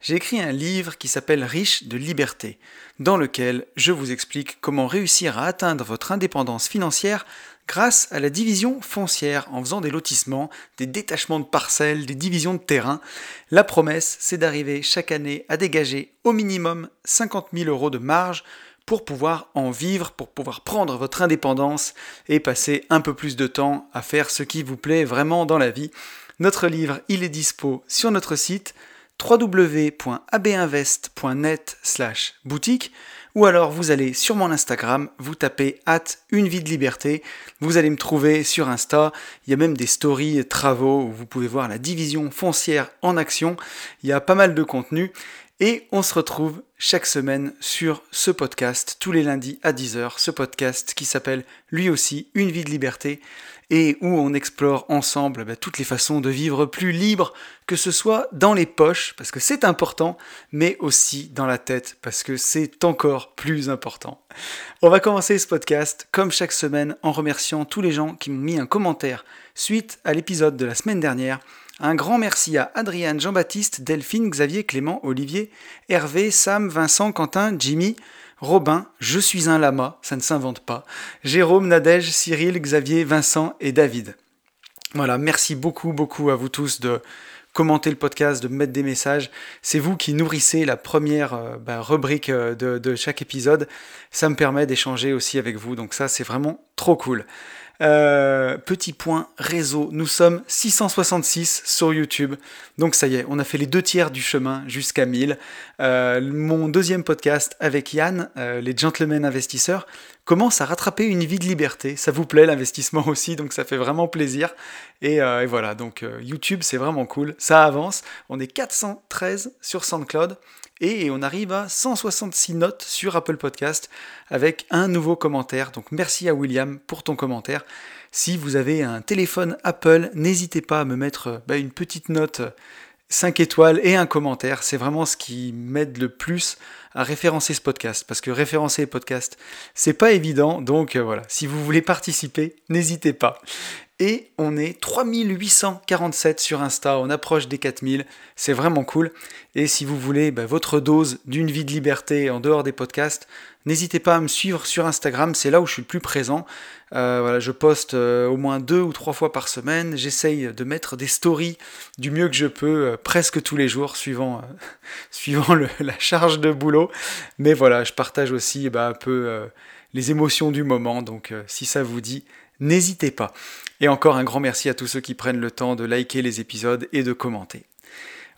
j'ai écrit un livre qui s'appelle Riche de liberté, dans lequel je vous explique comment réussir à atteindre votre indépendance financière grâce à la division foncière en faisant des lotissements, des détachements de parcelles, des divisions de terrain. La promesse, c'est d'arriver chaque année à dégager au minimum 50 000 euros de marge pour pouvoir en vivre, pour pouvoir prendre votre indépendance et passer un peu plus de temps à faire ce qui vous plaît vraiment dans la vie. Notre livre, il est dispo sur notre site www.abinvest.net slash boutique ou alors vous allez sur mon Instagram, vous tapez at une vie de liberté, vous allez me trouver sur Insta, il y a même des stories travaux où vous pouvez voir la division foncière en action, il y a pas mal de contenu. Et on se retrouve chaque semaine sur ce podcast tous les lundis à 10h, ce podcast qui s'appelle lui aussi Une vie de liberté et où on explore ensemble bah, toutes les façons de vivre plus libre, que ce soit dans les poches, parce que c'est important, mais aussi dans la tête, parce que c'est encore plus important. On va commencer ce podcast, comme chaque semaine, en remerciant tous les gens qui m'ont mis un commentaire suite à l'épisode de la semaine dernière. Un grand merci à Adriane, Jean-Baptiste, Delphine, Xavier, Clément, Olivier, Hervé, Sam, Vincent, Quentin, Jimmy, Robin, Je suis un lama, ça ne s'invente pas. Jérôme, Nadège, Cyril, Xavier, Vincent et David. Voilà, merci beaucoup, beaucoup à vous tous de commenter le podcast, de mettre des messages. C'est vous qui nourrissez la première euh, bah, rubrique euh, de, de chaque épisode. Ça me permet d'échanger aussi avec vous, donc ça c'est vraiment trop cool. Euh, petit point réseau, nous sommes 666 sur YouTube. Donc ça y est, on a fait les deux tiers du chemin jusqu'à 1000. Euh, mon deuxième podcast avec Yann, euh, les gentlemen investisseurs, commence à rattraper une vie de liberté. Ça vous plaît l'investissement aussi, donc ça fait vraiment plaisir. Et, et voilà, donc YouTube c'est vraiment cool, ça avance. On est 413 sur SoundCloud et on arrive à 166 notes sur Apple Podcast avec un nouveau commentaire. Donc merci à William pour ton commentaire. Si vous avez un téléphone Apple, n'hésitez pas à me mettre bah, une petite note 5 étoiles et un commentaire. C'est vraiment ce qui m'aide le plus à référencer ce podcast. Parce que référencer les podcasts, c'est pas évident. Donc euh, voilà, si vous voulez participer, n'hésitez pas. Et on est 3847 sur Insta, on approche des 4000, c'est vraiment cool. Et si vous voulez bah, votre dose d'une vie de liberté en dehors des podcasts, n'hésitez pas à me suivre sur Instagram, c'est là où je suis le plus présent. Euh, je poste euh, au moins deux ou trois fois par semaine, j'essaye de mettre des stories du mieux que je peux, euh, presque tous les jours, suivant, suivant la charge de boulot. Mais voilà, je partage aussi bah, un peu les émotions du moment, donc si ça vous dit, n'hésitez pas. Et encore un grand merci à tous ceux qui prennent le temps de liker les épisodes et de commenter.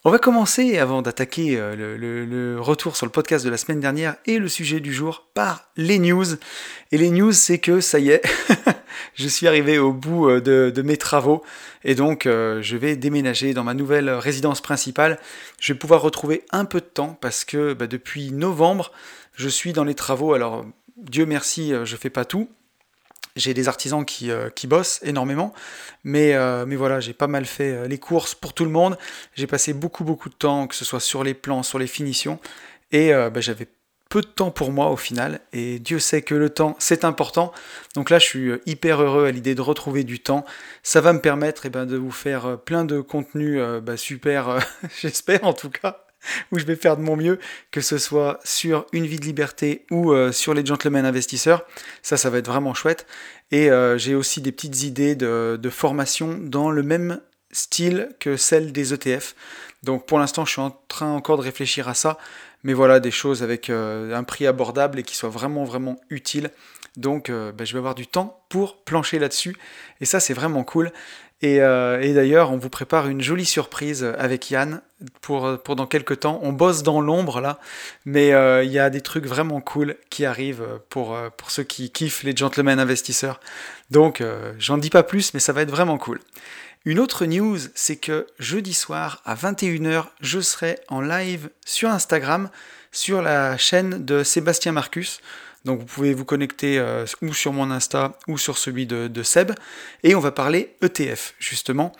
On va commencer, avant d'attaquer euh, le, retour sur le podcast de la semaine dernière et le sujet du jour, par les news. Et les news, c'est que ça y est, je suis arrivé au bout euh, de, mes travaux et donc euh, je vais déménager dans ma nouvelle résidence principale. Je vais pouvoir retrouver un peu de temps parce que bah, depuis novembre, je suis dans les travaux. Alors, Dieu merci, je fais pas tout. J'ai des artisans qui, euh, qui, bossent énormément, mais, euh, mais voilà, j'ai pas mal fait euh, les courses pour tout le monde. J'ai passé beaucoup beaucoup de temps, que ce soit sur les plans, sur les finitions, et bah, j'avais peu de temps pour moi au final, et Dieu sait que le temps c'est important. Donc là, je suis hyper heureux à l'idée de retrouver du temps. Ça va me permettre eh ben, de vous faire plein de contenus bah, super, j'espère en tout cas où je vais faire de mon mieux, que ce soit sur Une vie de liberté ou euh, sur les gentlemen investisseurs. Ça, ça va être vraiment chouette. Et euh, j'ai aussi des petites idées de, formation dans le même style que celle des ETF. Donc pour l'instant, je suis en train encore de réfléchir à ça. Mais voilà, des choses avec euh, un prix abordable et qui soient vraiment, vraiment utiles. Donc ben, je vais avoir du temps pour plancher là-dessus. Et ça, c'est vraiment cool. Euh, et, d'ailleurs, on vous prépare une jolie surprise avec Yann pour, pour dans quelques temps. On bosse dans l'ombre là, mais euh, il y a des trucs vraiment cool qui arrivent pour, euh, pour ceux qui kiffent les gentlemen investisseurs. Donc, j'en dis pas plus, mais ça va être vraiment cool. Une autre news, c'est que jeudi soir à 21h, je serai en live sur Instagram sur la chaîne de Sébastien Marcus. Donc vous pouvez vous connecter euh, ou sur mon Insta ou sur celui de, Seb. Et on va parler ETF, justement.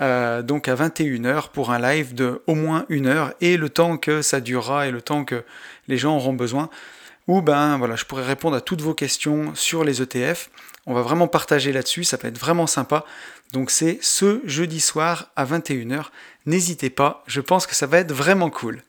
Euh, donc à 21h pour un live de au moins une heure et le temps que ça durera et le temps que les gens auront besoin. Ou ben voilà, je pourrais répondre à toutes vos questions sur les ETF. On va vraiment partager là-dessus, ça peut être vraiment sympa. Donc c'est ce jeudi soir à 21h. N'hésitez pas, je pense que ça va être vraiment cool.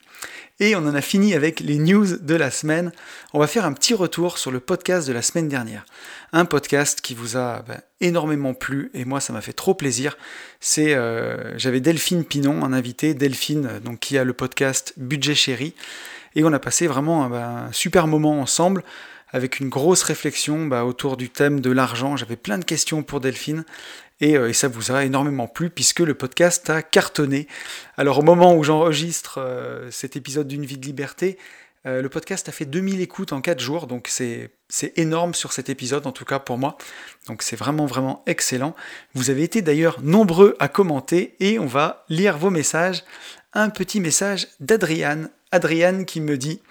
Et on en a fini avec les news de la semaine. On va faire un petit retour sur le podcast de la semaine dernière. Un podcast qui vous a ben, énormément plu et moi ça m'a fait trop plaisir. C'est euh, j'avais Delphine Pinon en invité, Delphine donc qui a le podcast Budget Chéri et on a passé vraiment un, un super moment ensemble avec une grosse réflexion bah, autour du thème de l'argent. J'avais plein de questions pour Delphine euh, et, ça vous a énormément plu puisque le podcast a cartonné. Alors au moment où j'enregistre euh, cet épisode d'une vie de liberté, euh, le podcast a fait 2000 écoutes en 4 jours, donc c'est énorme sur cet épisode, en tout cas pour moi. Donc c'est vraiment, vraiment excellent. Vous avez été d'ailleurs nombreux à commenter et on va lire vos messages. Un petit message d'Adriane. Adriane qui me dit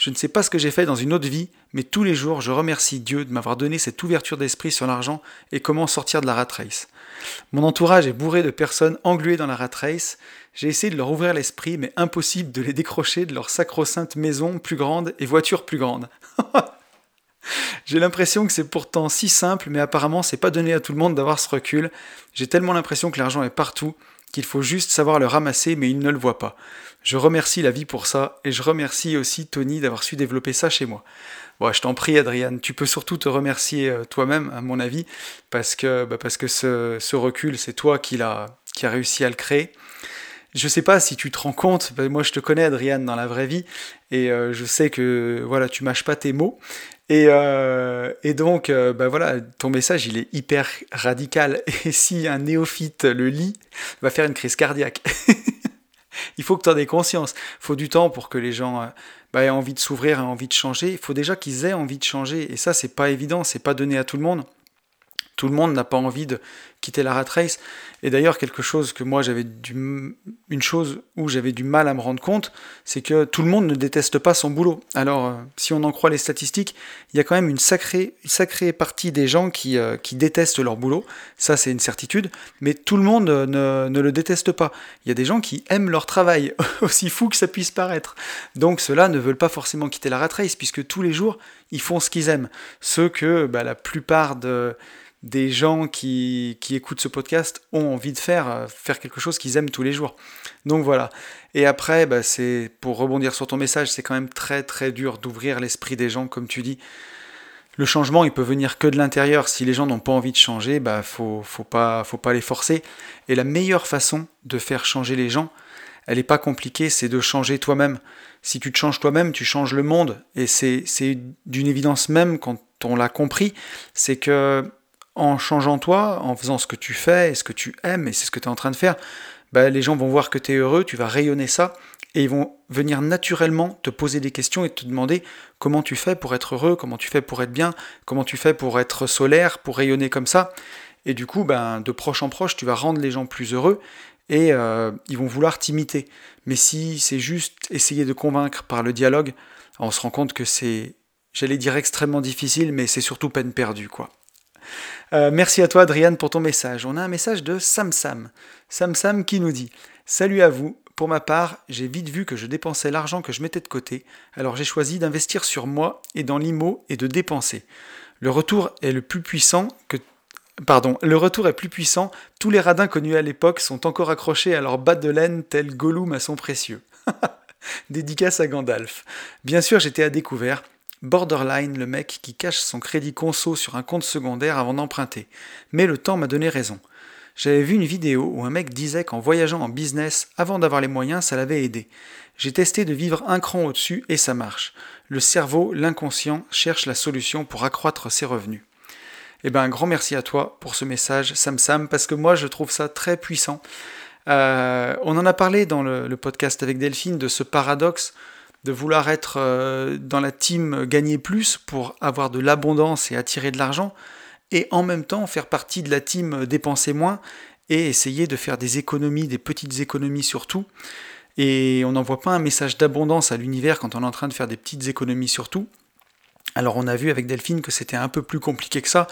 je ne sais pas ce que j'ai fait dans une autre vie, mais tous les jours, je remercie Dieu de m'avoir donné cette ouverture d'esprit sur l'argent et comment sortir de la rat race. Mon entourage est bourré de personnes engluées dans la rat race. J'ai essayé de leur ouvrir l'esprit, mais impossible de les décrocher de leur sacro-sainte maison plus grande et voiture plus grande. J'ai l'impression que c'est pourtant si simple, mais apparemment c'est pas donné à tout le monde d'avoir ce recul. J'ai tellement l'impression que l'argent est partout qu'il faut juste savoir le ramasser, mais il ne le voit pas. Je remercie la vie pour ça, et je remercie aussi Tony d'avoir su développer ça chez moi. Bon, je t'en prie, Adriane, tu peux surtout te remercier euh, toi-même, à mon avis, parce que, bah, parce que ce, recul, c'est toi qui l'a qui a réussi à le créer. Je sais pas si tu te rends compte, moi je te connais Adriane dans la vraie vie, et euh, je sais que voilà, tu mâches pas tes mots, et, euh, et donc, bah voilà, ton message, il est hyper radical. Et si un néophyte le lit, va faire une crise cardiaque. il faut que tu en aies conscience. Il faut du temps pour que les gens euh, bah, aient envie de s'ouvrir, aient envie de changer. Il faut déjà qu'ils aient envie de changer. Et ça, c'est pas évident, c'est pas donné à tout le monde. Tout le monde n'a pas envie de quitter la rat race. Et d'ailleurs, quelque chose que moi j'avais du, une chose où j'avais du mal à me rendre compte, c'est que tout le monde ne déteste pas son boulot. Alors, euh, si on en croit les statistiques, il y a quand même une sacrée, partie des gens qui, euh, qui détestent leur boulot. Ça, c'est une certitude. Mais tout le monde ne, ne, le déteste pas. Il y a des gens qui aiment leur travail, aussi fou que ça puisse paraître. Donc, ceux-là ne veulent pas forcément quitter la rat race, puisque tous les jours, ils font ce qu'ils aiment. Ceux que bah, la plupart de des gens qui, écoutent ce podcast ont envie de faire, euh, faire quelque chose qu'ils aiment tous les jours. Donc voilà. Et après, bah, c'est pour rebondir sur ton message, c'est quand même très très dur d'ouvrir l'esprit des gens, comme tu dis. Le changement, il peut venir que de l'intérieur. Si les gens n'ont pas envie de changer, bah faut, faut pas, faut pas les forcer. Et la meilleure façon de faire changer les gens, elle n'est pas compliquée, c'est de changer toi-même. Si tu te changes toi-même, tu changes le monde. Et c'est d'une évidence même quand on l'a compris, c'est que en changeant toi, en faisant ce que tu fais et ce que tu aimes, et c'est ce que tu es en train de faire, bah, les gens vont voir que tu es heureux, tu vas rayonner ça, et ils vont venir naturellement te poser des questions et te demander comment tu fais pour être heureux, comment tu fais pour être bien, comment tu fais pour être solaire, pour rayonner comme ça. Et du coup, ben, de proche en proche, tu vas rendre les gens plus heureux et euh, ils vont vouloir t'imiter. Mais si c'est juste essayer de convaincre par le dialogue, on se rend compte que c'est, j'allais dire extrêmement difficile, mais c'est surtout peine perdue, quoi. Euh, merci à toi, Adriane, pour ton message. On a un message de Sam Sam. Sam Sam qui nous dit Salut à vous. Pour ma part, j'ai vite vu que je dépensais l'argent que je mettais de côté, alors j'ai choisi d'investir sur moi et dans l'IMO et de dépenser. Le retour est le plus puissant que Pardon, le retour est plus puissant, tous les radins connus à l'époque sont encore accrochés à leur bas de laine tel Gollum à son précieux. Dédicace à Gandalf. Bien sûr, j'étais à découvert, Borderline, le mec qui cache son crédit conso sur un compte secondaire avant d'emprunter. Mais le temps m'a donné raison. J'avais vu une vidéo où un mec disait qu'en voyageant en business, avant d'avoir les moyens, ça l'avait aidé. J'ai testé de vivre un cran au-dessus et ça marche. Le cerveau, l'inconscient, cherche la solution pour accroître ses revenus. Eh ben, un grand merci à toi pour ce message, Sam Sam, parce que moi je trouve ça très puissant. Euh, on en a parlé dans le podcast avec Delphine de ce paradoxe de vouloir être euh, dans la team gagner plus pour avoir de l'abondance et attirer de l'argent, et en même temps faire partie de la team dépenser moins et essayer de faire des économies, des petites économies surtout. Et on n'envoie pas un message d'abondance à l'univers quand on est en train de faire des petites économies surtout. Alors on a vu avec Delphine que c'était un peu plus compliqué que ça,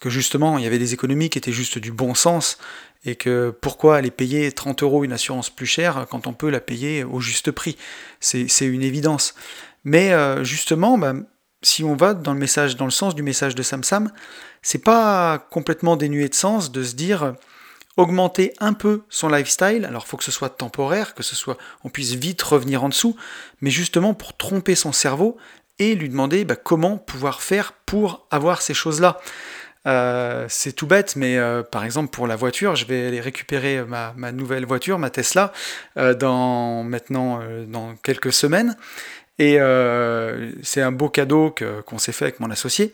que justement il y avait des économies qui étaient juste du bon sens, et que pourquoi aller payer 30 euros une assurance plus chère quand on peut la payer au juste prix? C'est une évidence. Mais euh, justement, bah, si on va dans le message, dans le sens du message de Samsam, c'est pas complètement dénué de sens de se dire augmenter un peu son lifestyle. Alors il faut que ce soit temporaire, que ce soit on puisse vite revenir en dessous, mais justement pour tromper son cerveau et lui demander bah, comment pouvoir faire pour avoir ces choses-là. Euh, c'est tout bête, mais euh, par exemple pour la voiture, je vais aller récupérer ma, nouvelle voiture, ma Tesla, euh, dans maintenant dans quelques semaines. Et c'est un beau cadeau qu'on s'est fait avec mon associé,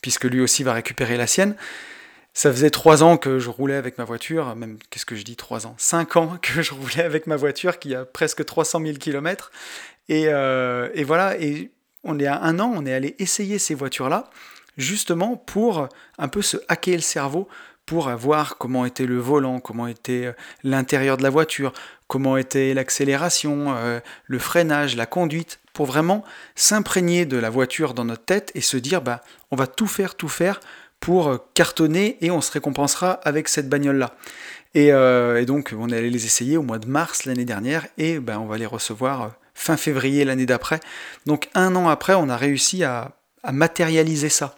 puisque lui aussi va récupérer la sienne. Ça faisait trois ans que je roulais avec ma voiture, même, qu'est-ce que je dis, trois ans? Cinq ans que je roulais avec ma voiture qui a presque 300 000 km. Et, et voilà, et on est à un an, on est allé essayer ces voitures-là, justement pour un peu se hacker le cerveau, pour voir comment était le volant, comment était euh, l'intérieur de la voiture, comment était l'accélération, euh, le freinage, la conduite, pour vraiment s'imprégner de la voiture dans notre tête et se dire bah on va tout faire, tout faire pour euh, cartonner et on se récompensera avec cette bagnole-là. Et, donc on est allé les essayer au mois de mars l'année dernière et ben, on va les recevoir fin février l'année d'après. Donc un an après, on a réussi à, matérialiser ça.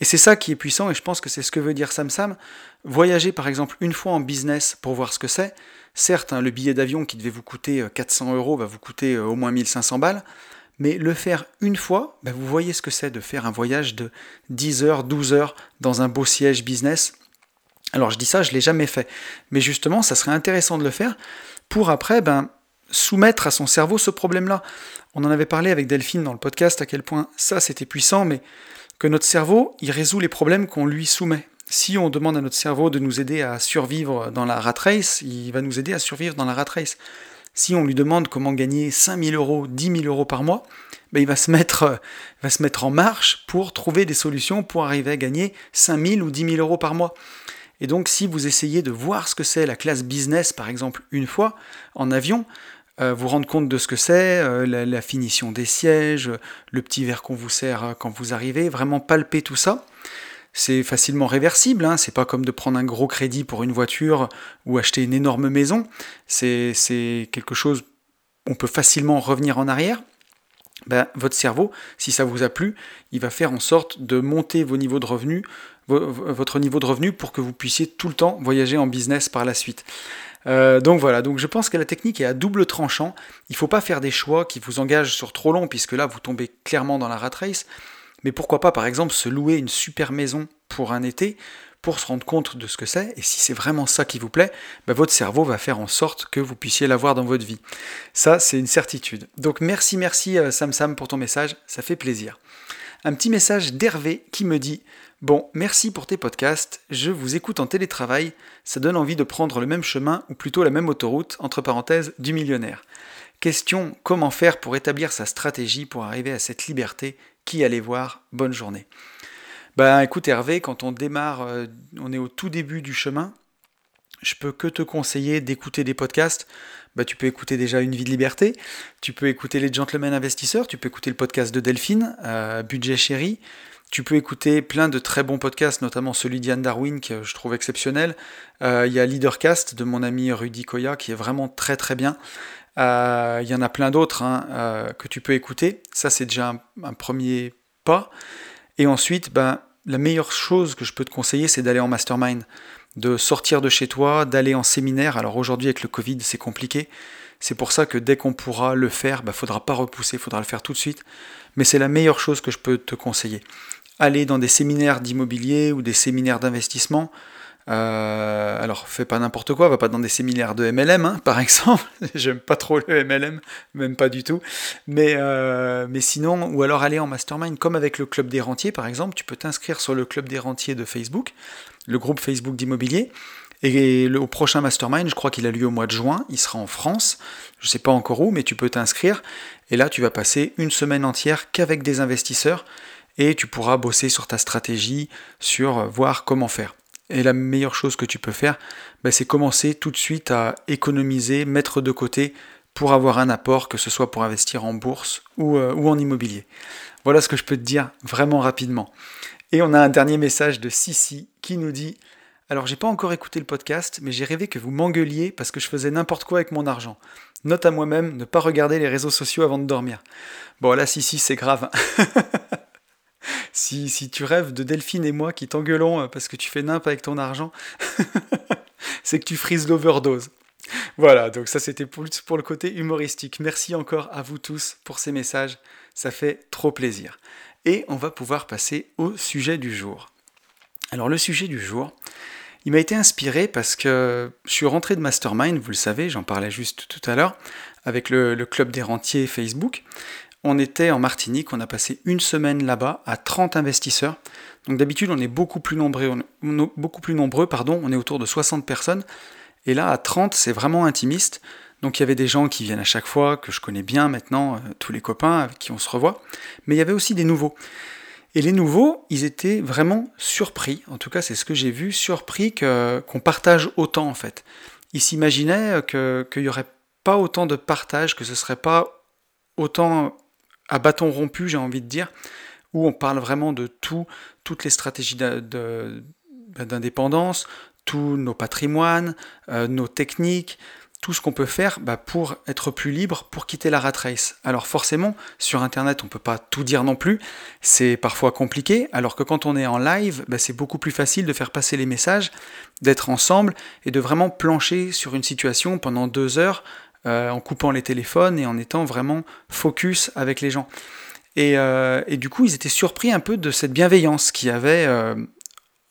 Et c'est ça qui est puissant, et je pense que c'est ce que veut dire Sam Sam. Voyager par exemple une fois en business pour voir ce que c'est. Certes, hein, le billet d'avion qui devait vous coûter 400 euros va vous coûter au moins 1500 balles, mais le faire une fois, ben, vous voyez ce que c'est de faire un voyage de 10 heures, 12 heures dans un beau siège business. Alors je dis ça, je ne l'ai jamais fait, mais justement, ça serait intéressant de le faire pour après ben, soumettre à son cerveau ce problème-là. On en avait parlé avec Delphine dans le podcast à quel point ça c'était puissant, mais que notre cerveau, il résout les problèmes qu'on lui soumet. Si on demande à notre cerveau de nous aider à survivre dans la rat race, il va nous aider à survivre dans la rat race. Si on lui demande comment gagner 5000 euros, 10 000 euros par mois, ben il va se, mettre, en marche pour trouver des solutions pour arriver à gagner 5000 ou 10 000 euros par mois. Et donc si vous essayez de voir ce que c'est la classe business, par exemple, une fois en avion, euh, vous rendre compte de ce que c'est, euh, la, finition des sièges, le petit verre qu'on vous sert euh, quand vous arrivez, vraiment palper tout ça. C'est facilement réversible, hein, c'est pas comme de prendre un gros crédit pour une voiture ou acheter une énorme maison. C'est quelque chose, on peut facilement revenir en arrière. Ben, votre cerveau, si ça vous a plu, il va faire en sorte de monter vos niveaux de revenus, votre niveau de revenus pour que vous puissiez tout le temps voyager en business par la suite. Euh, donc voilà, donc je pense que la technique est à double tranchant. Il ne faut pas faire des choix qui vous engagent sur trop long, puisque là vous tombez clairement dans la rat race. Mais pourquoi pas par exemple se louer une super maison pour un été pour se rendre compte de ce que c'est, et si c'est vraiment ça qui vous plaît, bah, votre cerveau va faire en sorte que vous puissiez l'avoir dans votre vie. Ça, c'est une certitude. Donc merci, merci euh, Sam Sam pour ton message, ça fait plaisir. Un petit message d'Hervé qui me dit Bon, merci pour tes podcasts, je vous écoute en télétravail, ça donne envie de prendre le même chemin ou plutôt la même autoroute, entre parenthèses, du millionnaire. Question comment faire pour établir sa stratégie pour arriver à cette liberté? Qui allait voir? Bonne journée. Ben écoute Hervé, quand on démarre, euh, on est au tout début du chemin, je peux que te conseiller d'écouter des podcasts. Bah, tu peux écouter déjà Une vie de liberté, tu peux écouter Les Gentlemen Investisseurs, tu peux écouter le podcast de Delphine, euh, Budget Chéri, tu peux écouter plein de très bons podcasts, notamment celui d'Yann Darwin que je trouve exceptionnel. Euh, il y a Leadercast de mon ami Rudy Koya qui est vraiment très très bien. Il y en a plein d'autres hein, que tu peux écouter. Ça c'est déjà un premier pas. Et ensuite, ben, la meilleure chose que je peux te conseiller, c'est d'aller en mastermind, de sortir de chez toi, d'aller en séminaire. Alors aujourd'hui, avec le Covid, c'est compliqué. C'est pour ça que dès qu'on pourra le faire, il ben, ne faudra pas repousser, il faudra le faire tout de suite. Mais c'est la meilleure chose que je peux te conseiller. Aller dans des séminaires d'immobilier ou des séminaires d'investissement, euh, alors, fais pas n'importe quoi, va pas dans des séminaires de MLM, hein, par exemple. J'aime pas trop le MLM, même pas du tout. Mais, euh, mais sinon, ou alors aller en mastermind, comme avec le Club des Rentiers, par exemple, tu peux t'inscrire sur le Club des Rentiers de Facebook, le groupe Facebook d'immobilier. Et au prochain mastermind, je crois qu'il a lieu au mois de juin, il sera en France, je sais pas encore où, mais tu peux t'inscrire. Et là, tu vas passer une semaine entière qu'avec des investisseurs et tu pourras bosser sur ta stratégie, sur voir comment faire. Et la meilleure chose que tu peux faire, bah, c'est commencer tout de suite à économiser, mettre de côté pour avoir un apport, que ce soit pour investir en bourse ou, euh, ou en immobilier. Voilà ce que je peux te dire vraiment rapidement. Et on a un dernier message de Sissi qui nous dit Alors j'ai pas encore écouté le podcast, mais j'ai rêvé que vous m'engueuliez parce que je faisais n'importe quoi avec mon argent. Note à moi-même, ne pas regarder les réseaux sociaux avant de dormir. Bon là Sissi c'est grave. si, si tu rêves de Delphine et moi qui t'engueulons euh, parce que tu fais nimp avec ton argent, c'est que tu frises l'overdose. Voilà, donc ça c'était pour, le côté humoristique. Merci encore à vous tous pour ces messages, ça fait trop plaisir. Et on va pouvoir passer au sujet du jour. Alors le sujet du jour, il m'a été inspiré parce que je suis rentré de Mastermind, vous le savez, j'en parlais juste tout à l'heure, avec le club des rentiers Facebook. On était en Martinique, on a passé une semaine là-bas à 30 investisseurs. Donc d'habitude on est beaucoup plus nombreux, on est pardon, on est autour de 60 personnes. Et là, à 30, c'est vraiment intimiste. Donc il y avait des gens qui viennent à chaque fois, que je connais bien maintenant, euh, tous les copains avec qui on se revoit. Mais il y avait aussi des nouveaux. Et les nouveaux, ils étaient vraiment surpris, en tout cas c'est ce que j'ai vu, surpris qu'on partage autant en fait. Ils s'imaginaient qu'il n'y aurait pas autant de partage, que ce serait pas autant à bâton rompu, j'ai envie de dire, où on parle vraiment de tout, toutes les stratégies d'indépendance, tous nos patrimoines, euh, nos techniques, tout ce qu'on peut faire bah, pour être plus libre, pour quitter la rat race. Alors forcément, sur Internet, on ne peut pas tout dire non plus, c'est parfois compliqué, alors que quand on est en live, bah, c'est beaucoup plus facile de faire passer les messages, d'être ensemble et de vraiment plancher sur une situation pendant deux heures euh, en coupant les téléphones et en étant vraiment focus avec les gens. Et, euh, et, du coup, ils étaient surpris un peu de cette bienveillance qu'il y avait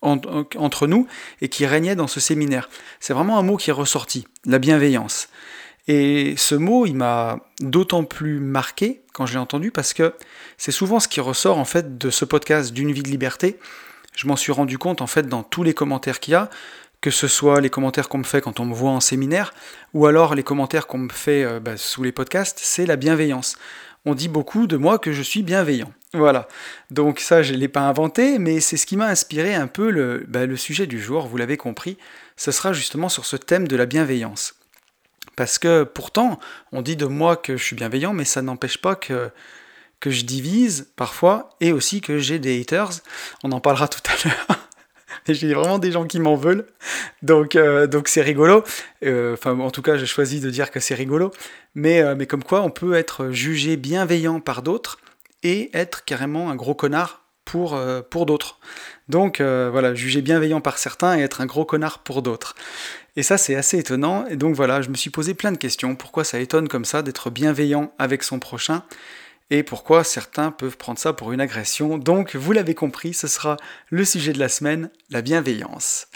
entre nous et qui régnait dans ce séminaire. C'est vraiment un mot qui est ressorti, la bienveillance. Et ce mot, il m'a d'autant plus marqué quand je l'ai entendu parce que c'est souvent ce qui ressort en fait de ce podcast d'une vie de liberté. Je m'en suis rendu compte en fait dans tous les commentaires qu'il y a, que ce soit les commentaires qu'on me fait quand on me voit en séminaire ou alors les commentaires qu'on me fait euh, bah, sous les podcasts, c'est la bienveillance on dit beaucoup de moi que je suis bienveillant. Voilà. Donc ça, je ne l'ai pas inventé, mais c'est ce qui m'a inspiré un peu le, bah, le sujet du jour, vous l'avez compris. Ce sera justement sur ce thème de la bienveillance. Parce que pourtant, on dit de moi que je suis bienveillant, mais ça n'empêche pas que, que je divise parfois, et aussi que j'ai des haters. On en parlera tout à l'heure. J'ai vraiment des gens qui m'en veulent. Donc, euh, donc c'est rigolo. Euh, enfin, en tout cas, j'ai choisi de dire que c'est rigolo. Mais, euh, mais comme quoi, on peut être jugé bienveillant par d'autres et être carrément un gros connard pour, pour d'autres. Donc voilà, juger bienveillant par certains et être un gros connard pour d'autres. Et ça, c'est assez étonnant. Et donc voilà, je me suis posé plein de questions. Pourquoi ça étonne comme ça d'être bienveillant avec son prochain? Et pourquoi certains peuvent prendre ça pour une agression. Donc, vous l'avez compris, ce sera le sujet de la semaine, la bienveillance.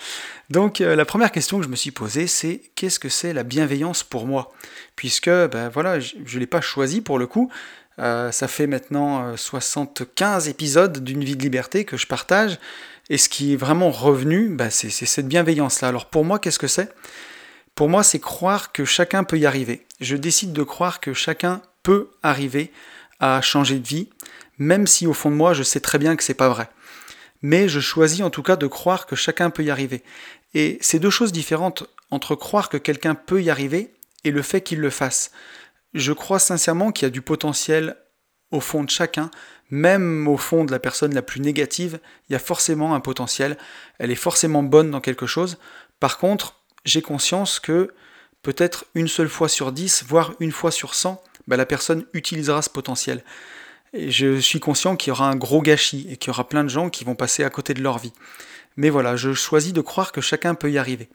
Donc, euh, la première question que je me suis posée, c'est qu'est-ce que c'est la bienveillance pour moi? Puisque, ben voilà, je ne l'ai pas choisi pour le coup. Euh, ça fait maintenant 75 euh, épisodes d'une vie de liberté que je partage. Et ce qui est vraiment revenu, ben, c'est cette bienveillance-là. Alors pour moi, qu'est-ce que c'est? Pour moi, c'est croire que chacun peut y arriver. Je décide de croire que chacun peut arriver à changer de vie, même si au fond de moi je sais très bien que c'est pas vrai. Mais je choisis en tout cas de croire que chacun peut y arriver. Et c'est deux choses différentes entre croire que quelqu'un peut y arriver et le fait qu'il le fasse. Je crois sincèrement qu'il y a du potentiel au fond de chacun, même au fond de la personne la plus négative, il y a forcément un potentiel, elle est forcément bonne dans quelque chose. Par contre, j'ai conscience que peut-être une seule fois sur dix, voire une fois sur cent, bah, la personne utilisera ce potentiel. Et je suis conscient qu'il y aura un gros gâchis et qu'il y aura plein de gens qui vont passer à côté de leur vie. Mais voilà, je choisis de croire que chacun peut y arriver.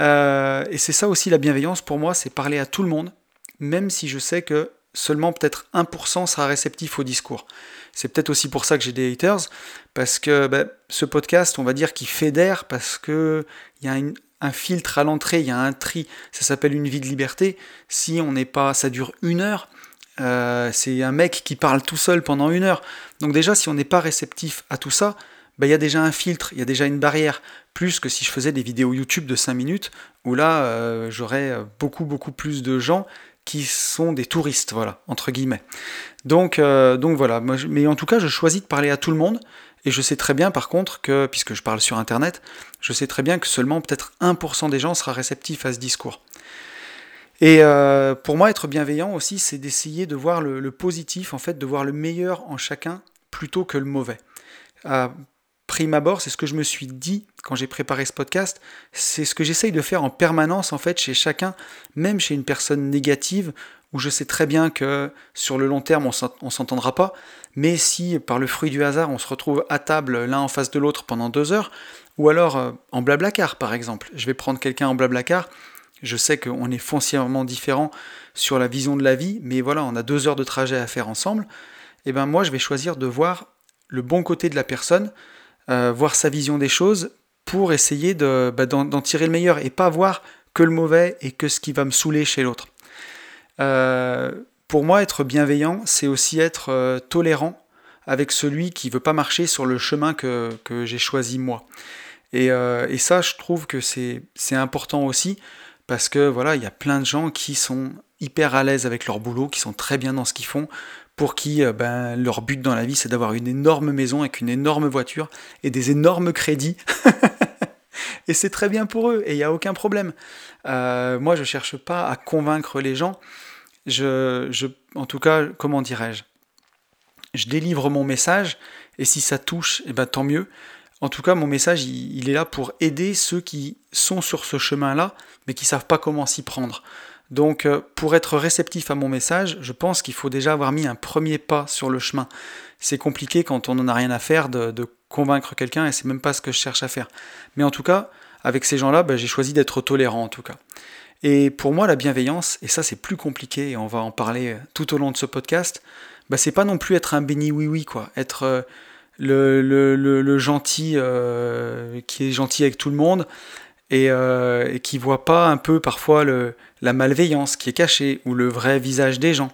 Euh, et c'est ça aussi la bienveillance pour moi, c'est parler à tout le monde, même si je sais que seulement peut-être 1% sera réceptif au discours. C'est peut-être aussi pour ça que j'ai des haters, parce que bah, ce podcast, on va dire qu'il fédère, parce qu'il y a une, un filtre à l'entrée, il y a un tri, ça s'appelle une vie de liberté. Si on n'est pas, ça dure une heure, euh, c'est un mec qui parle tout seul pendant une heure. Donc déjà, si on n'est pas réceptif à tout ça, bah, il y a déjà un filtre, il y a déjà une barrière, plus que si je faisais des vidéos YouTube de 5 minutes, où là, euh, j'aurais beaucoup, beaucoup plus de gens qui sont des touristes, voilà, entre guillemets. Donc, euh, donc voilà, mais en tout cas, je choisis de parler à tout le monde, et je sais très bien par contre que, puisque je parle sur Internet, je sais très bien que seulement peut-être 1% des gens sera réceptif à ce discours. Et euh, pour moi, être bienveillant aussi, c'est d'essayer de voir le, positif, en fait, de voir le meilleur en chacun plutôt que le mauvais. À prime abord, c'est ce que je me suis dit quand j'ai préparé ce podcast. C'est ce que j'essaye de faire en permanence, en fait, chez chacun, même chez une personne négative, où je sais très bien que sur le long terme, on s'entendra pas. Mais si, par le fruit du hasard, on se retrouve à table l'un en face de l'autre pendant deux heures, ou alors euh, en blablacar, par exemple. Je vais prendre quelqu'un en blablacar je sais qu'on est foncièrement différents sur la vision de la vie, mais voilà, on a deux heures de trajet à faire ensemble. Et eh ben moi, je vais choisir de voir le bon côté de la personne, euh, voir sa vision des choses, pour essayer bah, d'en tirer le meilleur et pas voir que le mauvais et que ce qui va me saouler chez l'autre. Euh, pour moi, être bienveillant, c'est aussi être euh, tolérant avec celui qui veut pas marcher sur le chemin que, j'ai choisi moi. Et, et, ça, je trouve que c'est important aussi parce que voilà, il y a plein de gens qui sont hyper à l'aise avec leur boulot, qui sont très bien dans ce qu'ils font, pour qui euh, ben, leur but dans la vie c'est d'avoir une énorme maison avec une énorme voiture et des énormes crédits. et c'est très bien pour eux et il n'y a aucun problème. Euh, moi je cherche pas à convaincre les gens. En tout cas, comment dirais-je? Je délivre mon message et si ça touche, eh ben, tant mieux. En tout cas, mon message, il, est là pour aider ceux qui sont sur ce chemin-là, mais qui ne savent pas comment s'y prendre. Donc, euh, pour être réceptif à mon message, je pense qu'il faut déjà avoir mis un premier pas sur le chemin. C'est compliqué quand on n'en a rien à faire de, convaincre quelqu'un, et c'est même pas ce que je cherche à faire. Mais en tout cas, avec ces gens-là, ben, j'ai choisi d'être tolérant en tout cas. Et pour moi, la bienveillance, et ça c'est plus compliqué, et on va en parler tout au long de ce podcast, ben, c'est pas non plus être un béni oui-oui, quoi. Être. Euh, le, gentil euh, qui est gentil avec tout le monde et, euh, et, qui voit pas un peu parfois la malveillance qui est cachée ou le vrai visage des gens.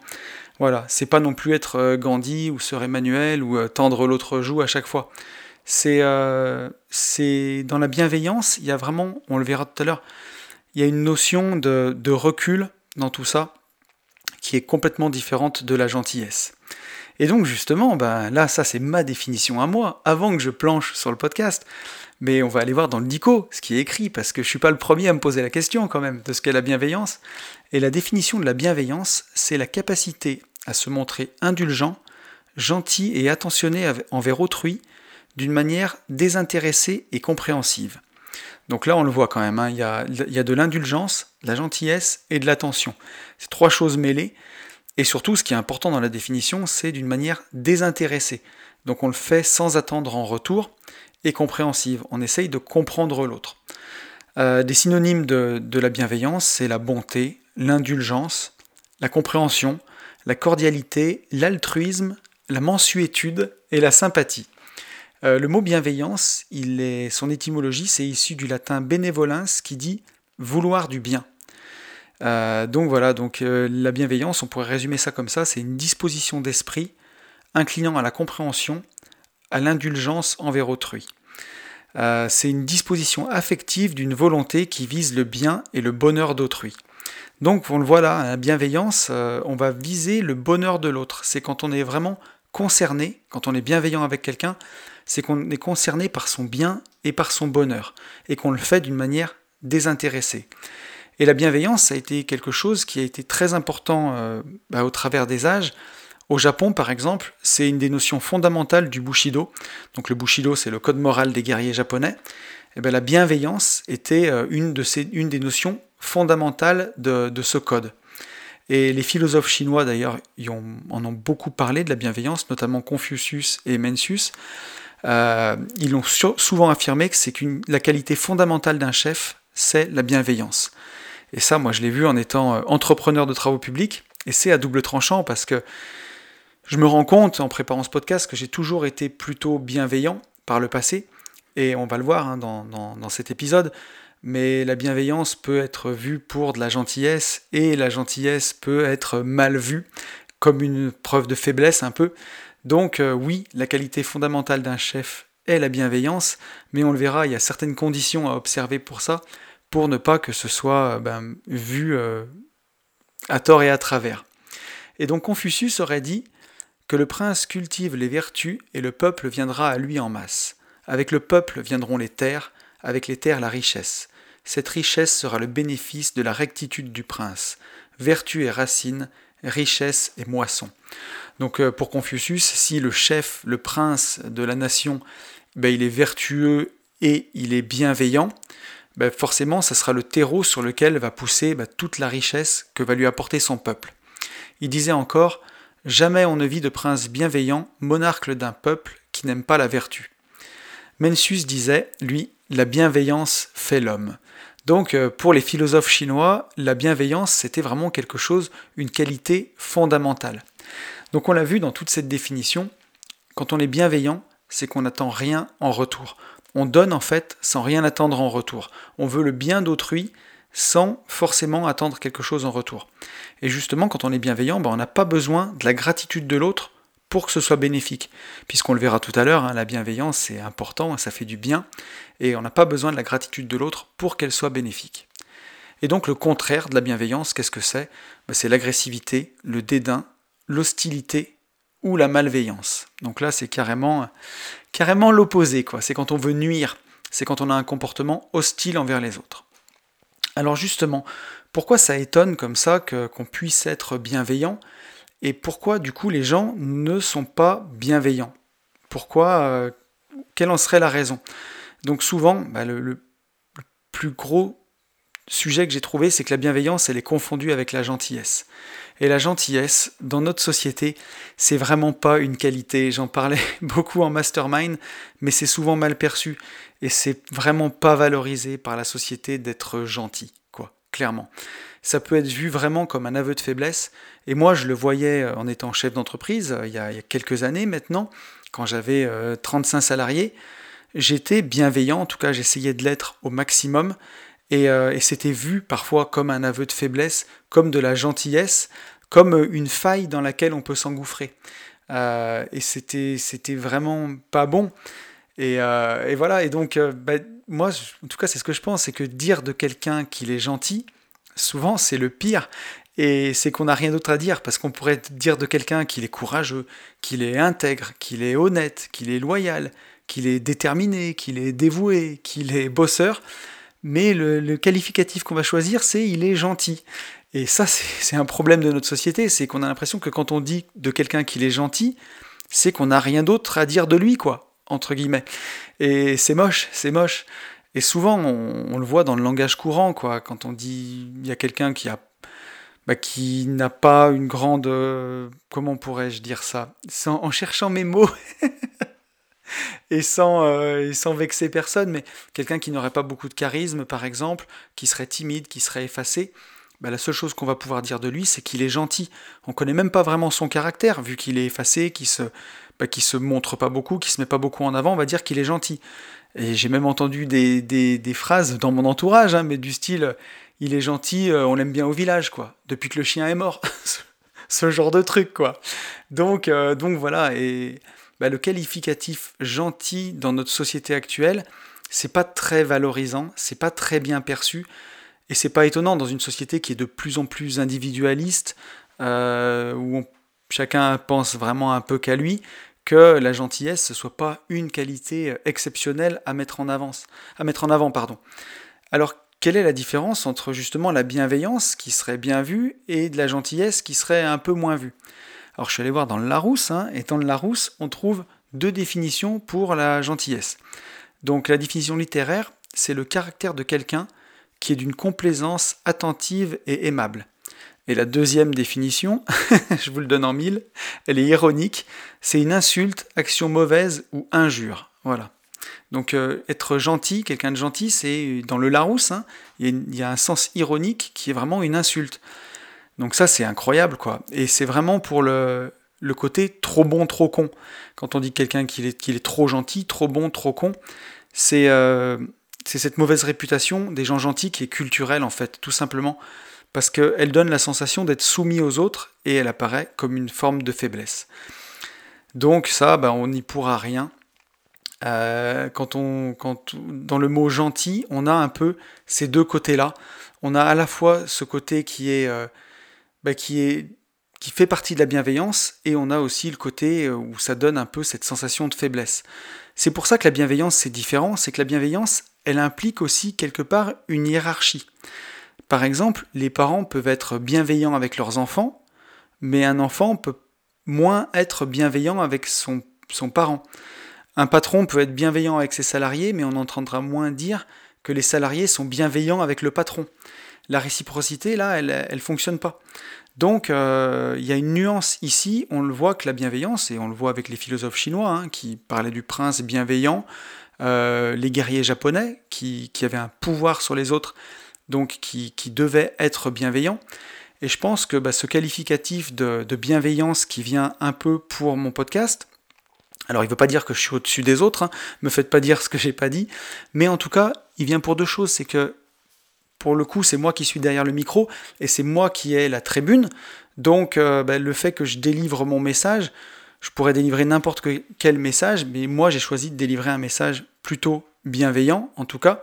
Voilà, c'est pas non plus être euh, Gandhi ou Sœur Emmanuel ou tendre l'autre joue à chaque fois. C'est c'est dans la bienveillance, il y a vraiment, on le verra tout à l'heure, il y a une notion de, de recul dans tout ça qui est complètement différente de la gentillesse. Et donc justement, ben, là, ça c'est ma définition à moi, avant que je planche sur le podcast. Mais on va aller voir dans le dico ce qui est écrit, parce que je suis pas le premier à me poser la question quand même de ce qu'est la bienveillance. Et la définition de la bienveillance, c'est la capacité à se montrer indulgent, gentil et attentionné envers autrui d'une manière désintéressée et compréhensive. Donc là, on le voit quand même, hein, il y a de l'indulgence, de la gentillesse et de l'attention. C'est trois choses mêlées. Et surtout, ce qui est important dans la définition, c'est d'une manière désintéressée. Donc on le fait sans attendre en retour et compréhensive. On essaye de comprendre l'autre. Euh, des synonymes de, la bienveillance, c'est la bonté, l'indulgence, la compréhension, la cordialité, l'altruisme, la mensuétude et la sympathie. Euh, le mot bienveillance, il est, son étymologie, c'est issu du latin benevolens qui dit vouloir du bien. Euh, donc voilà, donc euh, la bienveillance, on pourrait résumer ça comme ça, c'est une disposition d'esprit inclinant à la compréhension, à l'indulgence envers autrui. Euh, c'est une disposition affective d'une volonté qui vise le bien et le bonheur d'autrui. Donc on le voit là, la bienveillance, on va viser le bonheur de l'autre. C'est quand on est vraiment concerné, quand on est bienveillant avec quelqu'un, c'est qu'on est concerné par son bien et par son bonheur, et qu'on le fait d'une manière désintéressée. Et la bienveillance, a été quelque chose qui a été très important euh, bah, au travers des âges. Au Japon, par exemple, c'est une des notions fondamentales du Bushido. Donc le Bushido, c'est le code moral des guerriers japonais. Et bien, la bienveillance était euh, une, de des notions fondamentales de, ce code. Et les philosophes chinois, d'ailleurs, en ont beaucoup parlé de la bienveillance, notamment Confucius et Mencius. Euh, ils ont souvent affirmé que c'est la qualité fondamentale d'un chef, c'est la bienveillance. Et ça, moi, je l'ai vu en étant euh, entrepreneur de travaux publics, et c'est à double tranchant parce que je me rends compte en préparant ce podcast que j'ai toujours été plutôt bienveillant par le passé, et on va le voir hein, dans, cet épisode, mais la bienveillance peut être vue pour de la gentillesse, et la gentillesse peut être mal vue comme une preuve de faiblesse un peu. Donc euh, oui, la qualité fondamentale d'un chef est la bienveillance, mais on le verra, il y a certaines conditions à observer pour ça pour ne pas que ce soit euh, ben, vu euh, à tort et à travers. Et donc Confucius aurait dit que le prince cultive les vertus et le peuple viendra à lui en masse. Avec le peuple viendront les terres, avec les terres la richesse. cette richesse sera le bénéfice de la rectitude du prince. Vertu et racine, richesse et moisson. Donc euh, pour Confucius, si le chef, le prince de la nation, ben, il est vertueux et il est bienveillant, ben, forcément, ça sera le terreau sur lequel va pousser ben, toute la richesse que va lui apporter son peuple. Il disait encore Jamais on ne vit de prince bienveillant, monarque d'un peuple qui n'aime pas la vertu. Mencius disait, lui, la bienveillance fait l'homme. Donc euh, pour les philosophes chinois, la bienveillance, c'était vraiment quelque chose, une qualité fondamentale. Donc on l'a vu dans toute cette définition, quand on est bienveillant, c'est qu'on n'attend rien en retour. On donne en fait sans rien attendre en retour. On veut le bien d'autrui sans forcément attendre quelque chose en retour. Et justement, quand on est bienveillant, ben, on n'a pas besoin de la gratitude de l'autre pour que ce soit bénéfique. Puisqu'on le verra tout à l'heure, hein, la bienveillance c'est important, ça fait du bien, et on n'a pas besoin de la gratitude de l'autre pour qu'elle soit bénéfique. Et donc le contraire de la bienveillance, qu'est-ce que c'est? Ben, C'est l'agressivité, le dédain, l'hostilité ou la malveillance. Donc là, c'est carrément, carrément l'opposé, quoi. C'est quand on veut nuire, c'est quand on a un comportement hostile envers les autres. Alors justement, pourquoi ça étonne comme ça qu'on puisse être bienveillant et pourquoi du coup les gens ne sont pas bienveillants? Pourquoi euh, Quelle en serait la raison? Donc souvent, bah, le, plus gros sujet que j'ai trouvé, c'est que la bienveillance, elle est confondue avec la gentillesse. Et la gentillesse, dans notre société, c'est vraiment pas une qualité. J'en parlais beaucoup en mastermind, mais c'est souvent mal perçu. Et c'est vraiment pas valorisé par la société d'être gentil, quoi, clairement. Ça peut être vu vraiment comme un aveu de faiblesse. Et moi, je le voyais euh, en étant chef d'entreprise, euh, il, y a quelques années maintenant, quand j'avais 35 euh, salariés. J'étais bienveillant, en tout cas j'essayais de l'être au maximum, et, c'était vu parfois comme un aveu de faiblesse, comme de la gentillesse, comme une faille dans laquelle on peut s'engouffrer. et c'était, c'était vraiment pas bon. Et, voilà, et donc, bah, moi, en tout cas, c'est ce que je pense, c'est que dire de quelqu'un qu'il est gentil, souvent c'est le pire. Et c'est qu'on n'a rien d'autre à dire, parce qu'on pourrait dire de quelqu'un qu'il est courageux, qu'il est intègre, qu'il est honnête, qu'il est loyal, qu'il est déterminé, qu'il est dévoué, qu'il est bosseur, mais le, qualificatif qu'on va choisir, c'est il est gentil. Et ça, c'est un problème de notre société, c'est qu'on a l'impression que quand on dit de quelqu'un qu'il est gentil, c'est qu'on n'a rien d'autre à dire de lui, quoi, entre guillemets. Et c'est moche, c'est moche. Et souvent, on, le voit dans le langage courant, quoi. Quand on dit il y a quelqu'un qui a bah, qui n'a pas une grande euh, comment pourrais-je dire ça? En cherchant mes mots et sans euh, et sans vexer personne mais quelqu'un qui n'aurait pas beaucoup de charisme par exemple qui serait timide qui serait effacé bah, la seule chose qu'on va pouvoir dire de lui c'est qu'il est gentil on connaît même pas vraiment son caractère vu qu'il est effacé qui se bah, se montre pas beaucoup qui se met pas beaucoup en avant on va dire qu'il est gentil et j'ai même entendu des, des, phrases dans mon entourage, hein, mais du style il est gentil, euh, on l'aime bien au village, quoi, depuis que le chien est mort. Ce genre de truc, quoi. Donc, euh, donc voilà, et bah, le qualificatif gentil dans notre société actuelle, c'est pas très valorisant, c'est pas très bien perçu, et c'est pas étonnant dans une société qui est de plus en plus individualiste, euh, où chacun pense vraiment un peu qu'à lui, que la gentillesse ne soit pas une qualité euh, exceptionnelle à mettre en avance, à mettre en avant, pardon. Alors, quelle est la différence entre justement la bienveillance qui serait bien vue et de la gentillesse qui serait un peu moins vue? Alors, je suis allé voir dans le Larousse, hein, et dans le Larousse, on trouve deux définitions pour la gentillesse. Donc, la définition littéraire, c'est le caractère de quelqu'un qui est d'une complaisance attentive et aimable. Et la deuxième définition, je vous le donne en mille, elle est ironique, c'est une insulte, action mauvaise ou injure. Voilà. Donc euh, être gentil, quelqu'un de gentil, c'est dans le Larousse, hein, il, y a, un sens ironique qui est vraiment une insulte. Donc ça c'est incroyable quoi. Et c'est vraiment pour le, côté trop bon, trop con. Quand on dit quelqu'un qu'il est, qu'il est trop gentil, trop bon, trop con, c'est euh, cette mauvaise réputation des gens gentils qui est culturelle en fait, tout simplement parce qu'elle donne la sensation d'être soumis aux autres et elle apparaît comme une forme de faiblesse. Donc ça, ben, on n'y pourra rien. Euh, quand on, quand, dans le mot gentil, on a un peu ces deux côtés-là. On a à la fois ce côté qui est, euh, ben, qui fait partie de la bienveillance, et on a aussi le côté euh, où ça donne un peu cette sensation de faiblesse. C'est pour ça que la bienveillance c'est différent, c'est que la bienveillance, elle implique aussi quelque part une hiérarchie. Par exemple, les parents peuvent être bienveillants avec leurs enfants, mais un enfant peut moins être bienveillant avec son parent. Un patron peut être bienveillant avec ses salariés, mais on entendra moins dire que les salariés sont bienveillants avec le patron. La réciprocité, là, elle ne fonctionne pas. Donc, euh, il y a une nuance ici. On le voit que la bienveillance, et on le voit avec les philosophes chinois, hein, qui parlaient du prince bienveillant, euh, les guerriers japonais, qui, avaient un pouvoir sur les autres, donc qui, devaient être bienveillants. Et je pense que bah, ce qualificatif de, bienveillance qui vient un peu pour mon podcast, alors il ne veut pas dire que je suis au-dessus des autres, hein, me faites pas dire ce que j'ai pas dit, mais en tout cas, il vient pour deux choses, c'est que pour le coup, c'est moi qui suis derrière le micro et c'est moi qui ai la tribune. Donc, euh, ben, le fait que je délivre mon message, je pourrais délivrer n'importe quel message, mais moi, j'ai choisi de délivrer un message plutôt bienveillant, en tout cas,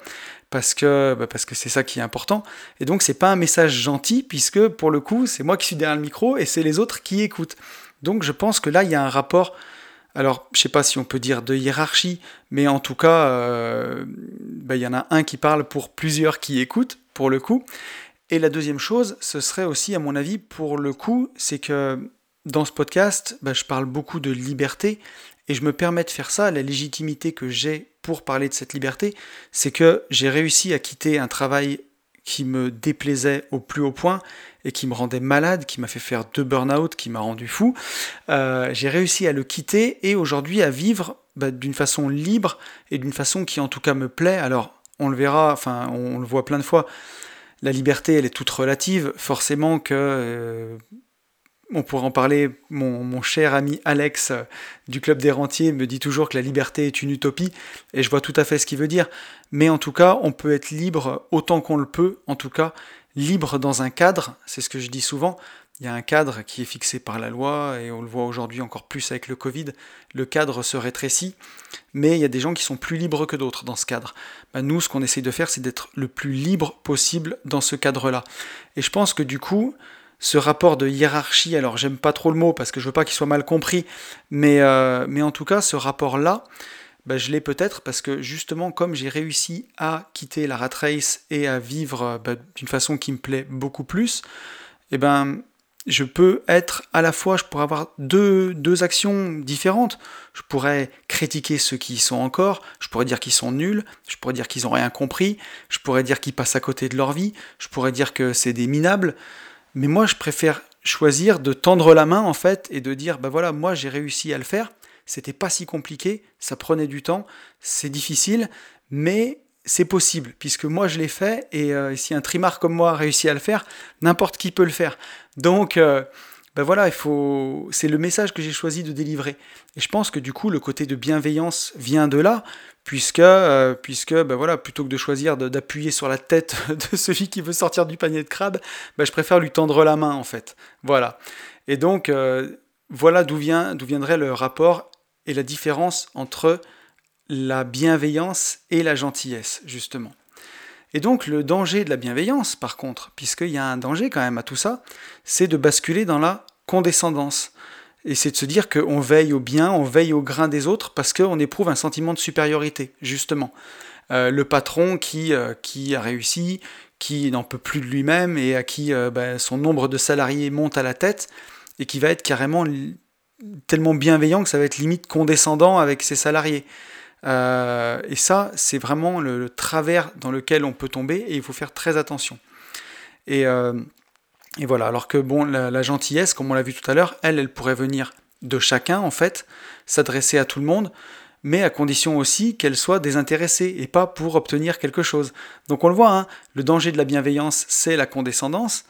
parce que ben, parce que c'est ça qui est important. Et donc, c'est pas un message gentil, puisque pour le coup, c'est moi qui suis derrière le micro et c'est les autres qui écoutent. Donc, je pense que là, il y a un rapport alors, je ne sais pas si on peut dire de hiérarchie, mais en tout cas, euh, ben, il y en a un qui parle pour plusieurs qui écoutent, pour le coup. Et la deuxième chose, ce serait aussi, à mon avis, pour le coup, c'est que dans ce podcast, ben, je parle beaucoup de liberté, et je me permets de faire ça, la légitimité que j'ai pour parler de cette liberté, c'est que j'ai réussi à quitter un travail qui me déplaisait au plus haut point et qui me rendait malade, qui m'a fait faire deux burn-out, qui m'a rendu fou. Euh, j'ai réussi à le quitter et aujourd'hui à vivre bah, d'une façon libre et d'une façon qui en tout cas me plaît. Alors on le verra, enfin on, le voit plein de fois, la liberté elle est toute relative, forcément que... Euh, on pourrait en parler, mon, cher ami Alex euh, du Club des Rentiers me dit toujours que la liberté est une utopie, et je vois tout à fait ce qu'il veut dire, mais en tout cas, on peut être libre autant qu'on le peut, en tout cas, libre dans un cadre, c'est ce que je dis souvent, il y a un cadre qui est fixé par la loi, et on le voit aujourd'hui encore plus avec le Covid, le cadre se rétrécit, mais il y a des gens qui sont plus libres que d'autres dans ce cadre. Ben, nous, ce qu'on essaye de faire, c'est d'être le plus libre possible dans ce cadre-là. Et je pense que du coup, ce rapport de hiérarchie, alors j'aime pas trop le mot parce que je veux pas qu'il soit mal compris, mais, euh, mais en tout cas, ce rapport-là, bah, je l'ai peut-être parce que justement, comme j'ai réussi à quitter la rat race et à vivre bah, d'une façon qui me plaît beaucoup plus, eh ben, je peux être à la fois, je pourrais avoir deux, deux actions différentes. Je pourrais critiquer ceux qui y sont encore, je pourrais dire qu'ils sont nuls, je pourrais dire qu'ils n'ont rien compris, je pourrais dire qu'ils passent à côté de leur vie, je pourrais dire que c'est des minables. Mais moi, je préfère choisir de tendre la main, en fait, et de dire, ben voilà, moi, j'ai réussi à le faire. C'était pas si compliqué, ça prenait du temps, c'est difficile, mais c'est possible, puisque moi je l'ai fait, et euh, si un trimar comme moi a réussi à le faire, n'importe qui peut le faire. Donc, euh, ben voilà, il faut, c'est le message que j'ai choisi de délivrer. Et je pense que du coup, le côté de bienveillance vient de là, puisque, euh, puisque ben voilà, plutôt que de choisir d'appuyer sur la tête de celui qui veut sortir du panier de crabe, ben je préfère lui tendre la main en fait. Voilà. Et donc, voilà d'où vient, d'où viendrait le rapport et la différence entre la bienveillance et la gentillesse, justement. Et donc le danger de la bienveillance, par contre, puisqu'il y a un danger quand même à tout ça, c'est de basculer dans la condescendance. Et c'est de se dire qu'on veille au bien, on veille au grain des autres, parce qu'on éprouve un sentiment de supériorité, justement. Euh, le patron qui, euh, qui a réussi, qui n'en peut plus de lui-même et à qui euh, ben, son nombre de salariés monte à la tête, et qui va être carrément tellement bienveillant que ça va être limite condescendant avec ses salariés. Et ça, c'est vraiment le, travers dans lequel on peut tomber et il faut faire très attention. Et, et voilà, alors que bon, la, gentillesse, comme on l'a vu tout à l'heure, elle, elle pourrait venir de chacun, en fait, s'adresser à tout le monde, mais à condition aussi qu'elle soit désintéressée et pas pour obtenir quelque chose. Donc on le voit, hein, le danger de la bienveillance, c'est la condescendance,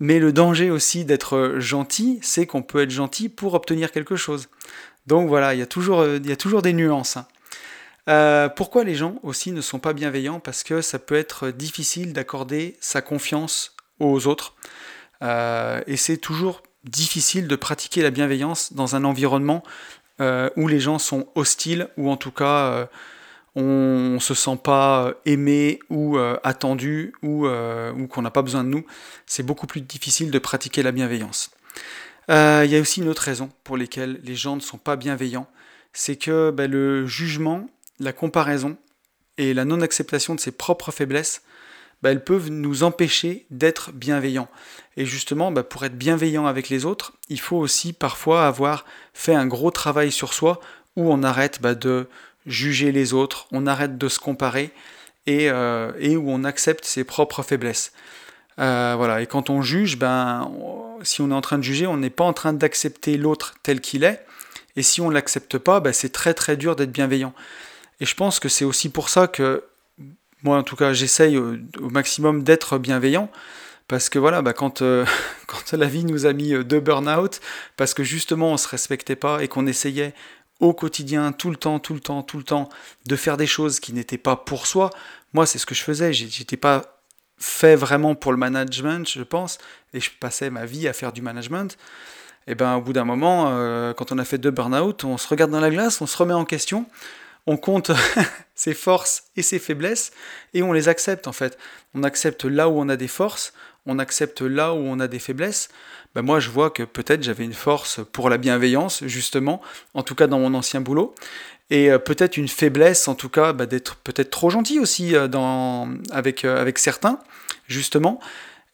mais le danger aussi d'être gentil, c'est qu'on peut être gentil pour obtenir quelque chose. Donc voilà, il y a toujours, il y a toujours des nuances. Hein. Euh, pourquoi les gens aussi ne sont pas bienveillants? Parce que ça peut être difficile d'accorder sa confiance aux autres. Euh, et c'est toujours difficile de pratiquer la bienveillance dans un environnement euh, où les gens sont hostiles, ou en tout cas on ne se sent pas aimé ou attendu, ou, ou qu'on n'a pas besoin de nous. C'est beaucoup plus difficile de pratiquer la bienveillance. Il y a aussi une autre raison pour laquelle les gens ne sont pas bienveillants, c'est que ben, le jugement, la comparaison, et la non-acceptation de ses propres faiblesses, bah, elles peuvent nous empêcher d'être bienveillants. Et justement, bah, pour être bienveillant avec les autres, il faut aussi parfois avoir fait un gros travail sur soi où on arrête bah, de juger les autres, on arrête de se comparer et, euh, où on accepte ses propres faiblesses. Euh, voilà. Et quand on juge, ben, si on est en train de juger, on n'est pas en train d'accepter l'autre tel qu'il est. Et si on ne l'accepte pas, ben, c'est très très dur d'être bienveillant. Et je pense que c'est aussi pour ça que moi, en tout cas, j'essaye au, maximum d'être bienveillant. Parce que voilà, ben, quand, euh, quand la vie nous a mis euh, deux burn-out, parce que justement on ne se respectait pas et qu'on essayait au quotidien, tout le temps, tout le temps, tout le temps, de faire des choses qui n'étaient pas pour soi. Moi, c'est ce que je faisais. J'étais pas fait vraiment pour le management, je pense, et je passais ma vie à faire du management, et ben au bout d'un moment, euh, quand on a fait deux burn-out, on se regarde dans la glace, on se remet en question, on compte ses forces et ses faiblesses, et on les accepte en fait. On accepte là où on a des forces, on accepte là où on a des faiblesses. Ben moi, je vois que peut-être j'avais une force pour la bienveillance, justement, en tout cas dans mon ancien boulot, et euh, peut-être une faiblesse, en tout cas, bah, d'être peut-être trop gentil aussi euh, euh, avec certains, justement.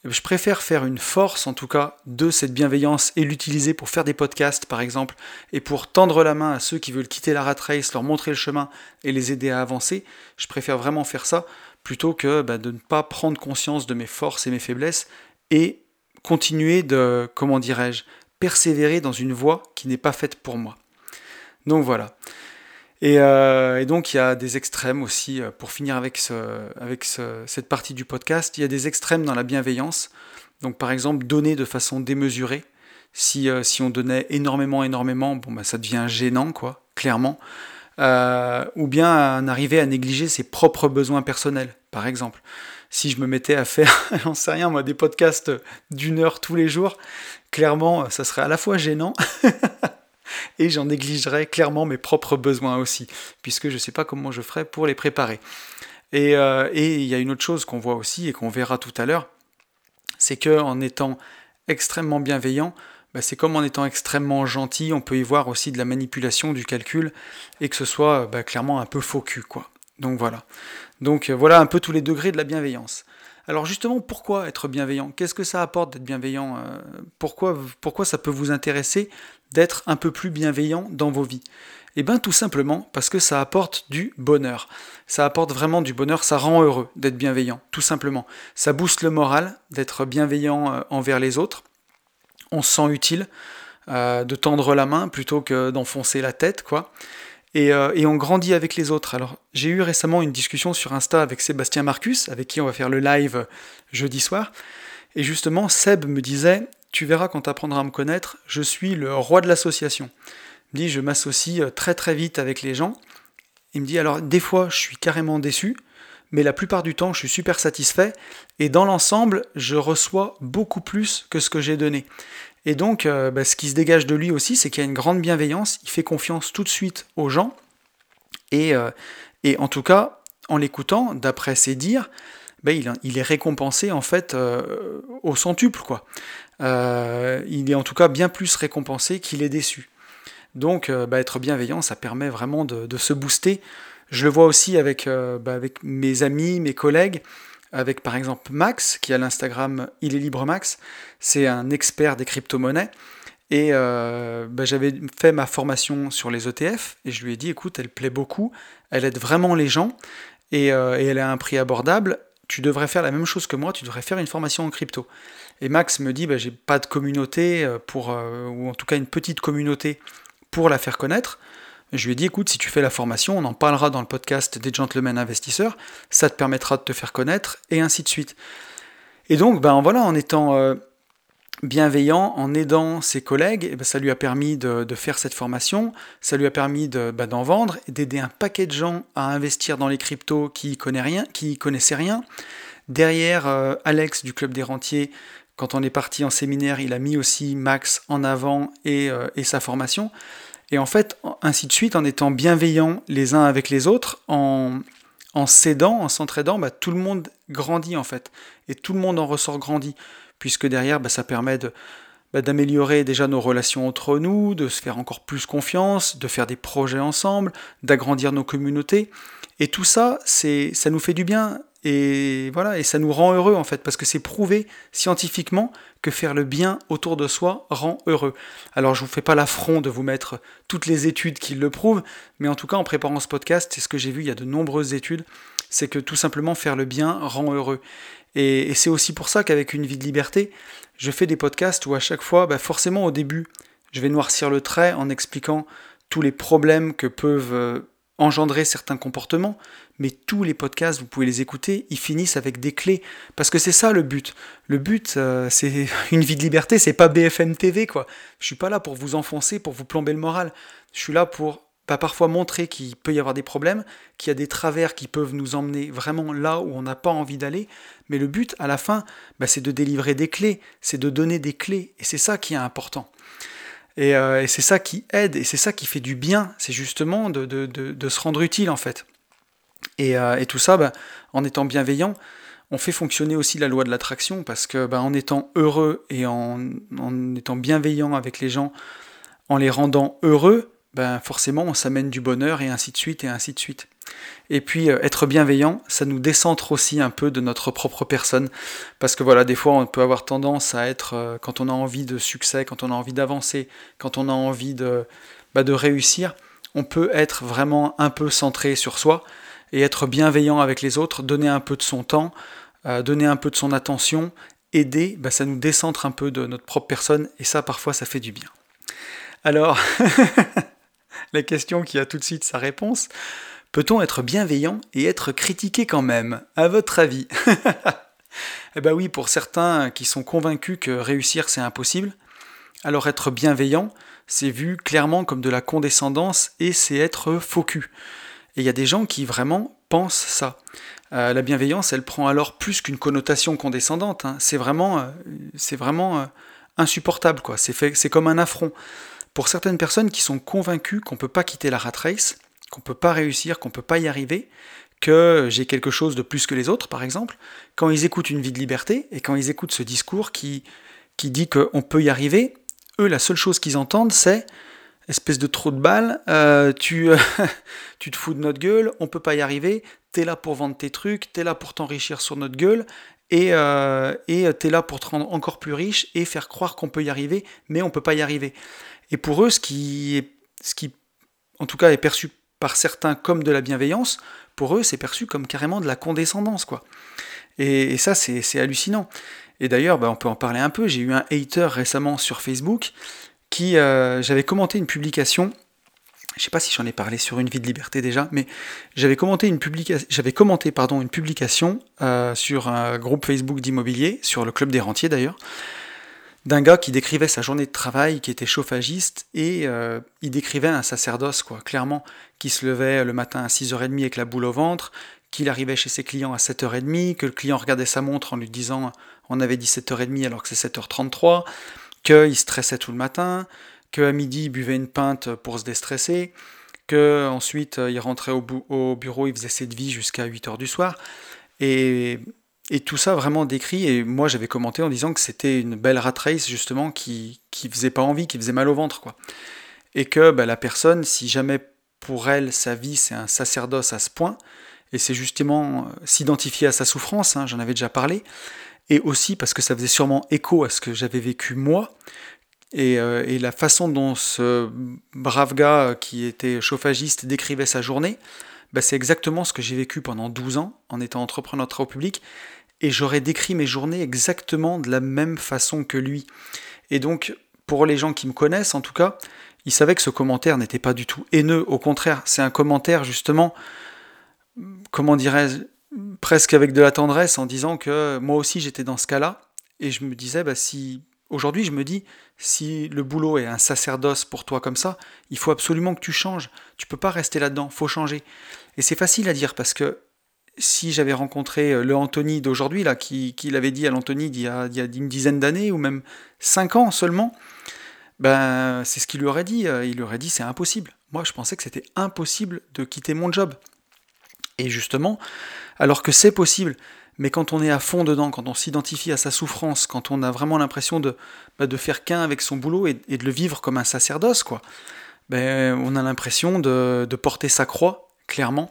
Je préfère faire une force, en tout cas, de cette bienveillance et l'utiliser pour faire des podcasts, par exemple, et pour tendre la main à ceux qui veulent quitter la rat race, leur montrer le chemin et les aider à avancer. Je préfère vraiment faire ça plutôt que bah, de ne pas prendre conscience de mes forces et mes faiblesses et continuer de, comment dirais-je, persévérer dans une voie qui n'est pas faite pour moi. Donc voilà. Euh, et, donc il y a des extrêmes aussi, euh, pour finir avec, cette partie du podcast, il y a des extrêmes dans la bienveillance. Donc par exemple, donner de façon démesurée. Si, euh, on donnait énormément, énormément, bon, bah, ça devient gênant, quoi, clairement. ou bien en arriver à négliger ses propres besoins personnels, par exemple. Si je me mettais à faire, j'en sais rien, moi, des podcasts d'une heure tous les jours, clairement, ça serait à la fois gênant et j'en négligerai clairement mes propres besoins aussi, puisque je ne sais pas comment je ferai pour les préparer. Euh, et il y a une autre chose qu'on voit aussi et qu'on verra tout à l'heure, c'est que en étant extrêmement bienveillant, bah, c'est comme en étant extrêmement gentil, on peut y voir aussi de la manipulation du calcul et que ce soit bah, clairement un peu faux cul. Donc voilà. Donc euh, voilà un peu tous les degrés de la bienveillance. Alors justement, pourquoi être bienveillant? Qu'est-ce que ça apporte d'être bienveillant? Euh, pourquoi ça peut vous intéresser d'être un peu plus bienveillant dans vos vies Eh bien tout simplement parce que ça apporte du bonheur. Ça apporte vraiment du bonheur, ça rend heureux d'être bienveillant, tout simplement. Ça booste le moral d'être bienveillant euh, envers les autres. On se sent utile euh, de tendre la main plutôt que d'enfoncer la tête, quoi. Euh, et, on grandit avec les autres. Alors, j'ai eu récemment une discussion sur Insta avec Sébastien Marcus, avec qui on va faire le live jeudi soir. Et justement, Seb me disait Tu verras quand tu apprendras à me connaître, je suis le roi de l'association. Il me dit Je m'associe euh, très très vite avec les gens. Il me dit Alors, des fois, je suis carrément déçu, mais la plupart du temps, je suis super satisfait. Et dans l'ensemble, je reçois beaucoup plus que ce que j'ai donné. Et donc, euh, bah, ce qui se dégage de lui aussi, c'est qu'il y a une grande bienveillance, il fait confiance tout de suite aux gens, et, euh, et en tout cas, en l'écoutant, d'après ses dires, bah, il, est récompensé en fait euh, au centuple, quoi. il est en tout cas bien plus récompensé qu'il est déçu. Donc, bah, être bienveillant, ça permet vraiment de, se booster. Je le vois aussi avec, avec mes amis, mes collègues avec par exemple Max, qui a l'Instagram Il est libre Max, c'est un expert des crypto-monnaies. Et euh, bah, j'avais fait ma formation sur les ETF et je lui ai dit écoute, elle plaît beaucoup, elle aide vraiment les gens et, euh, elle a un prix abordable. Tu devrais faire la même chose que moi, tu devrais faire une formation en crypto. Et Max me dit bah, j'ai pas de communauté euh, pour, ou en tout cas une petite communauté pour la faire connaître. Je lui ai dit, écoute, si tu fais la formation, on en parlera dans le podcast des gentlemen investisseurs, ça te permettra de te faire connaître, et ainsi de suite. Et donc, ben voilà, en étant euh, bienveillant, en aidant ses collègues, eh ben, ça lui a permis de, faire cette formation, ça lui a permis d'en vendre, d'aider un paquet de gens à investir dans les cryptos qui qui connaissaient rien. Derrière, euh, Alex du Club des Rentiers, quand on est parti en séminaire, il a mis aussi Max en avant et, euh, sa formation. Et en fait, ainsi de suite, en étant bienveillants les uns avec les autres, en, en s'aidant, en s'entraidant, bah, tout le monde grandit en fait. Et tout le monde en ressort grandi. Puisque derrière, bah, ça permet bah, d'améliorer déjà nos relations entre nous, de se faire encore plus confiance, de faire des projets ensemble, d'agrandir nos communautés. Et tout ça, c'est, ça nous fait du bien et voilà, et ça nous rend heureux en fait, parce que c'est prouvé scientifiquement que faire le bien autour de soi rend heureux. Alors je vous fais pas l'affront de vous mettre toutes les études qui le prouvent, mais en tout cas en préparant ce podcast, c'est ce que j'ai vu, il y a de nombreuses études, c'est que tout simplement faire le bien rend heureux. Et, c'est aussi pour ça qu'avec une vie de liberté, je fais des podcasts où à chaque fois, bah forcément au début, je vais noircir le trait en expliquant tous les problèmes que peuvent euh, engendrer certains comportements, mais tous les podcasts, vous pouvez les écouter, ils finissent avec des clés. Parce que c'est ça le but. Le but, euh, c'est une vie de liberté, c'est pas BFM TV, quoi. Je suis pas là pour vous enfoncer, pour vous plomber le moral. Je suis là pour bah, parfois montrer qu'il peut y avoir des problèmes, qu'il y a des travers qui peuvent nous emmener vraiment là où on n'a pas envie d'aller. Mais le but, à la fin, bah, c'est de délivrer des clés, c'est de donner des clés. Et c'est ça qui est important. Euh, et, c'est ça qui aide, et c'est ça qui fait du bien, c'est justement de, se rendre utile en fait. Et, euh, tout ça, bah, en étant bienveillant, on fait fonctionner aussi la loi de l'attraction, parce que bah, en étant heureux et en, étant bienveillant avec les gens, en les rendant heureux, forcément on s'amène du bonheur et ainsi de suite et ainsi de suite. Et puis euh, être bienveillant, ça nous décentre aussi un peu de notre propre personne, parce que voilà, des fois on peut avoir tendance à être, euh, quand on a envie de succès, quand on a envie d'avancer, quand on a envie de, bah, de réussir, on peut être vraiment un peu centré sur soi et être bienveillant avec les autres, donner un peu de son temps, euh, donner un peu de son attention, aider, bah, ça nous décentre un peu de notre propre personne, et ça parfois ça fait du bien. Alors, la question qui a tout de suite sa réponse, Peut-on être bienveillant et être critiqué quand même À votre avis Eh bien oui, pour certains qui sont convaincus que réussir c'est impossible, alors être bienveillant, c'est vu clairement comme de la condescendance et c'est être faux. Et il y a des gens qui vraiment pensent ça. Euh, la bienveillance, elle prend alors plus qu'une connotation condescendante. Hein. C'est vraiment, euh, vraiment euh, insupportable, quoi. C'est, c'est comme un affront. Pour certaines personnes qui sont convaincues qu'on ne peut pas quitter la rat race, qu'on peut pas réussir, qu'on peut pas y arriver, que j'ai quelque chose de plus que les autres, par exemple, quand ils écoutent une vie de liberté et quand ils écoutent ce discours qui, qui dit qu'on peut y arriver, eux, la seule chose qu'ils entendent, c'est espèce de trou de balle, euh, tu, tu te fous de notre gueule, on peut pas y arriver, t'es là pour vendre tes trucs, t'es là pour t'enrichir sur notre gueule, et euh, t'es là pour te rendre encore plus riche et faire croire qu'on peut y arriver, mais on peut pas y arriver. Et pour eux, ce qui, est, ce qui en tout cas est perçu par certains comme de la bienveillance, pour eux, c'est perçu comme carrément de la condescendance, quoi. Et, ça, c'est hallucinant. Et d'ailleurs, bah, on peut en parler un peu. J'ai eu un hater récemment sur Facebook qui, euh, j'avais commenté une publication. Je sais pas si j'en ai parlé sur une vie de liberté déjà, mais j'avais commenté une publication, j'avais commenté pardon une publication euh, sur un groupe Facebook d'immobilier, sur le club des rentiers d'ailleurs, d'un gars qui décrivait sa journée de travail, qui était chauffagiste, et euh, il décrivait un sacerdoce, quoi, clairement, qui se levait le matin à 6h30 avec la boule au ventre, qu'il arrivait chez ses clients à 7h30, que le client regardait sa montre en lui disant on avait dit 7h30 alors que c'est 7h33, qu'il stressait tout le matin, qu'à midi il buvait une pinte pour se déstresser, que ensuite il rentrait au, au bureau, il faisait cette vie jusqu'à 8h du soir. Et et tout ça vraiment décrit, et moi j'avais commenté en disant que c'était une belle rat race justement qui, qui faisait pas envie, qui faisait mal au ventre quoi. Et que bah, la personne, si jamais pour elle sa vie c'est un sacerdoce à ce point, et c'est justement euh, s'identifier à sa souffrance, hein, j'en avais déjà parlé, et aussi parce que ça faisait sûrement écho à ce que j'avais vécu moi, et, euh, et, la façon dont ce brave gars qui était chauffagiste décrivait sa journée, bah, c'est exactement ce que j'ai vécu pendant 12 ans en étant entrepreneur de travaux publics, et j'aurais décrit mes journées exactement de la même façon que lui. Et donc, pour les gens qui me connaissent, en tout cas, ils savaient que ce commentaire n'était pas du tout haineux. Au contraire, c'est un commentaire justement, comment dirais-je, presque avec de la tendresse, en disant que moi aussi j'étais dans ce cas-là. Et je me disais, bah, si aujourd'hui je me dis, si le boulot est un sacerdoce pour toi comme ça, il faut absolument que tu changes. Tu peux pas rester là-dedans, faut changer. Et c'est facile à dire parce que si j'avais rencontré euh, le Anthony d'aujourd'hui, là, qui, l'avait dit à l'Anthony d'il y, a, une dizaine d'années, ou même cinq ans seulement, ben c'est ce qu'il lui aurait dit. Euh, il lui aurait dit c'est impossible. Moi, je pensais que c'était impossible de quitter mon job. Et justement, alors que c'est possible, mais quand on est à fond dedans, quand on s'identifie à sa souffrance, quand on a vraiment l'impression de, bah, de faire qu'un avec son boulot et, de le vivre comme un sacerdoce, quoi, ben, on a l'impression de, de porter sa croix clairement.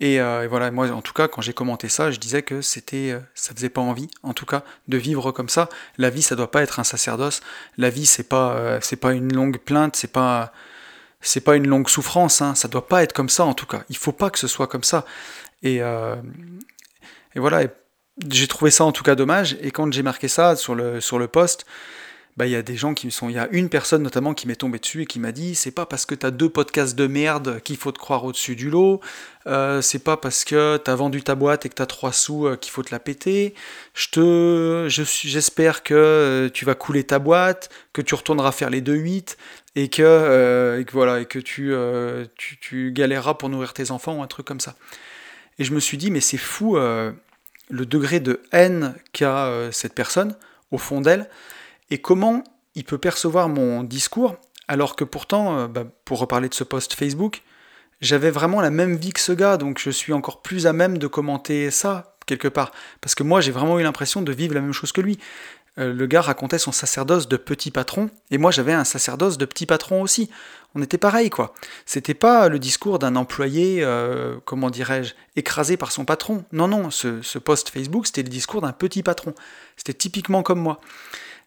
Et, voilà, moi en tout cas, quand j'ai commenté ça, je disais que c'était, ça faisait pas envie, en tout cas, de vivre comme ça. La vie, ça doit pas être un sacerdoce. La vie, c'est pas, c'est pas une longue plainte, c'est pas, c'est pas une longue souffrance. Hein. Ça doit pas être comme ça, en tout cas. Il faut pas que ce soit comme ça. Et, et voilà. j'ai trouvé ça en tout cas dommage. Et quand j'ai marqué ça sur le, sur le post, bah, y a des gens qui me sont. Il y a une personne notamment qui m'est tombée dessus et qui m'a dit c'est pas parce que t'as deux podcasts de merde qu'il faut te croire au-dessus du lot, euh, c'est pas parce que t'as vendu ta boîte et que t'as trois sous euh, qu'il faut te la péter. Je te, j'espère que euh, tu vas couler ta boîte, que tu retourneras faire les 2-8 et que, et que voilà et que tu, tu, tu, galéreras pour nourrir tes enfants ou un truc comme ça. Et je me suis dit mais c'est fou le degré de haine qu'a cette personne au fond d'elle et comment il peut percevoir mon discours alors que pourtant, euh, bah, pour reparler de ce post Facebook, j'avais vraiment la même vie que ce gars, donc je suis encore plus à même de commenter ça, quelque part. Parce que moi, j'ai vraiment eu l'impression de vivre la même chose que lui. Euh, le gars racontait son sacerdoce de petit patron, et moi j'avais un sacerdoce de petit patron aussi. On était pareil, quoi. C'était pas le discours d'un employé, euh, comment dirais-je, écrasé par son patron. Non, non, ce, ce post Facebook, c'était le discours d'un petit patron. C'était typiquement comme moi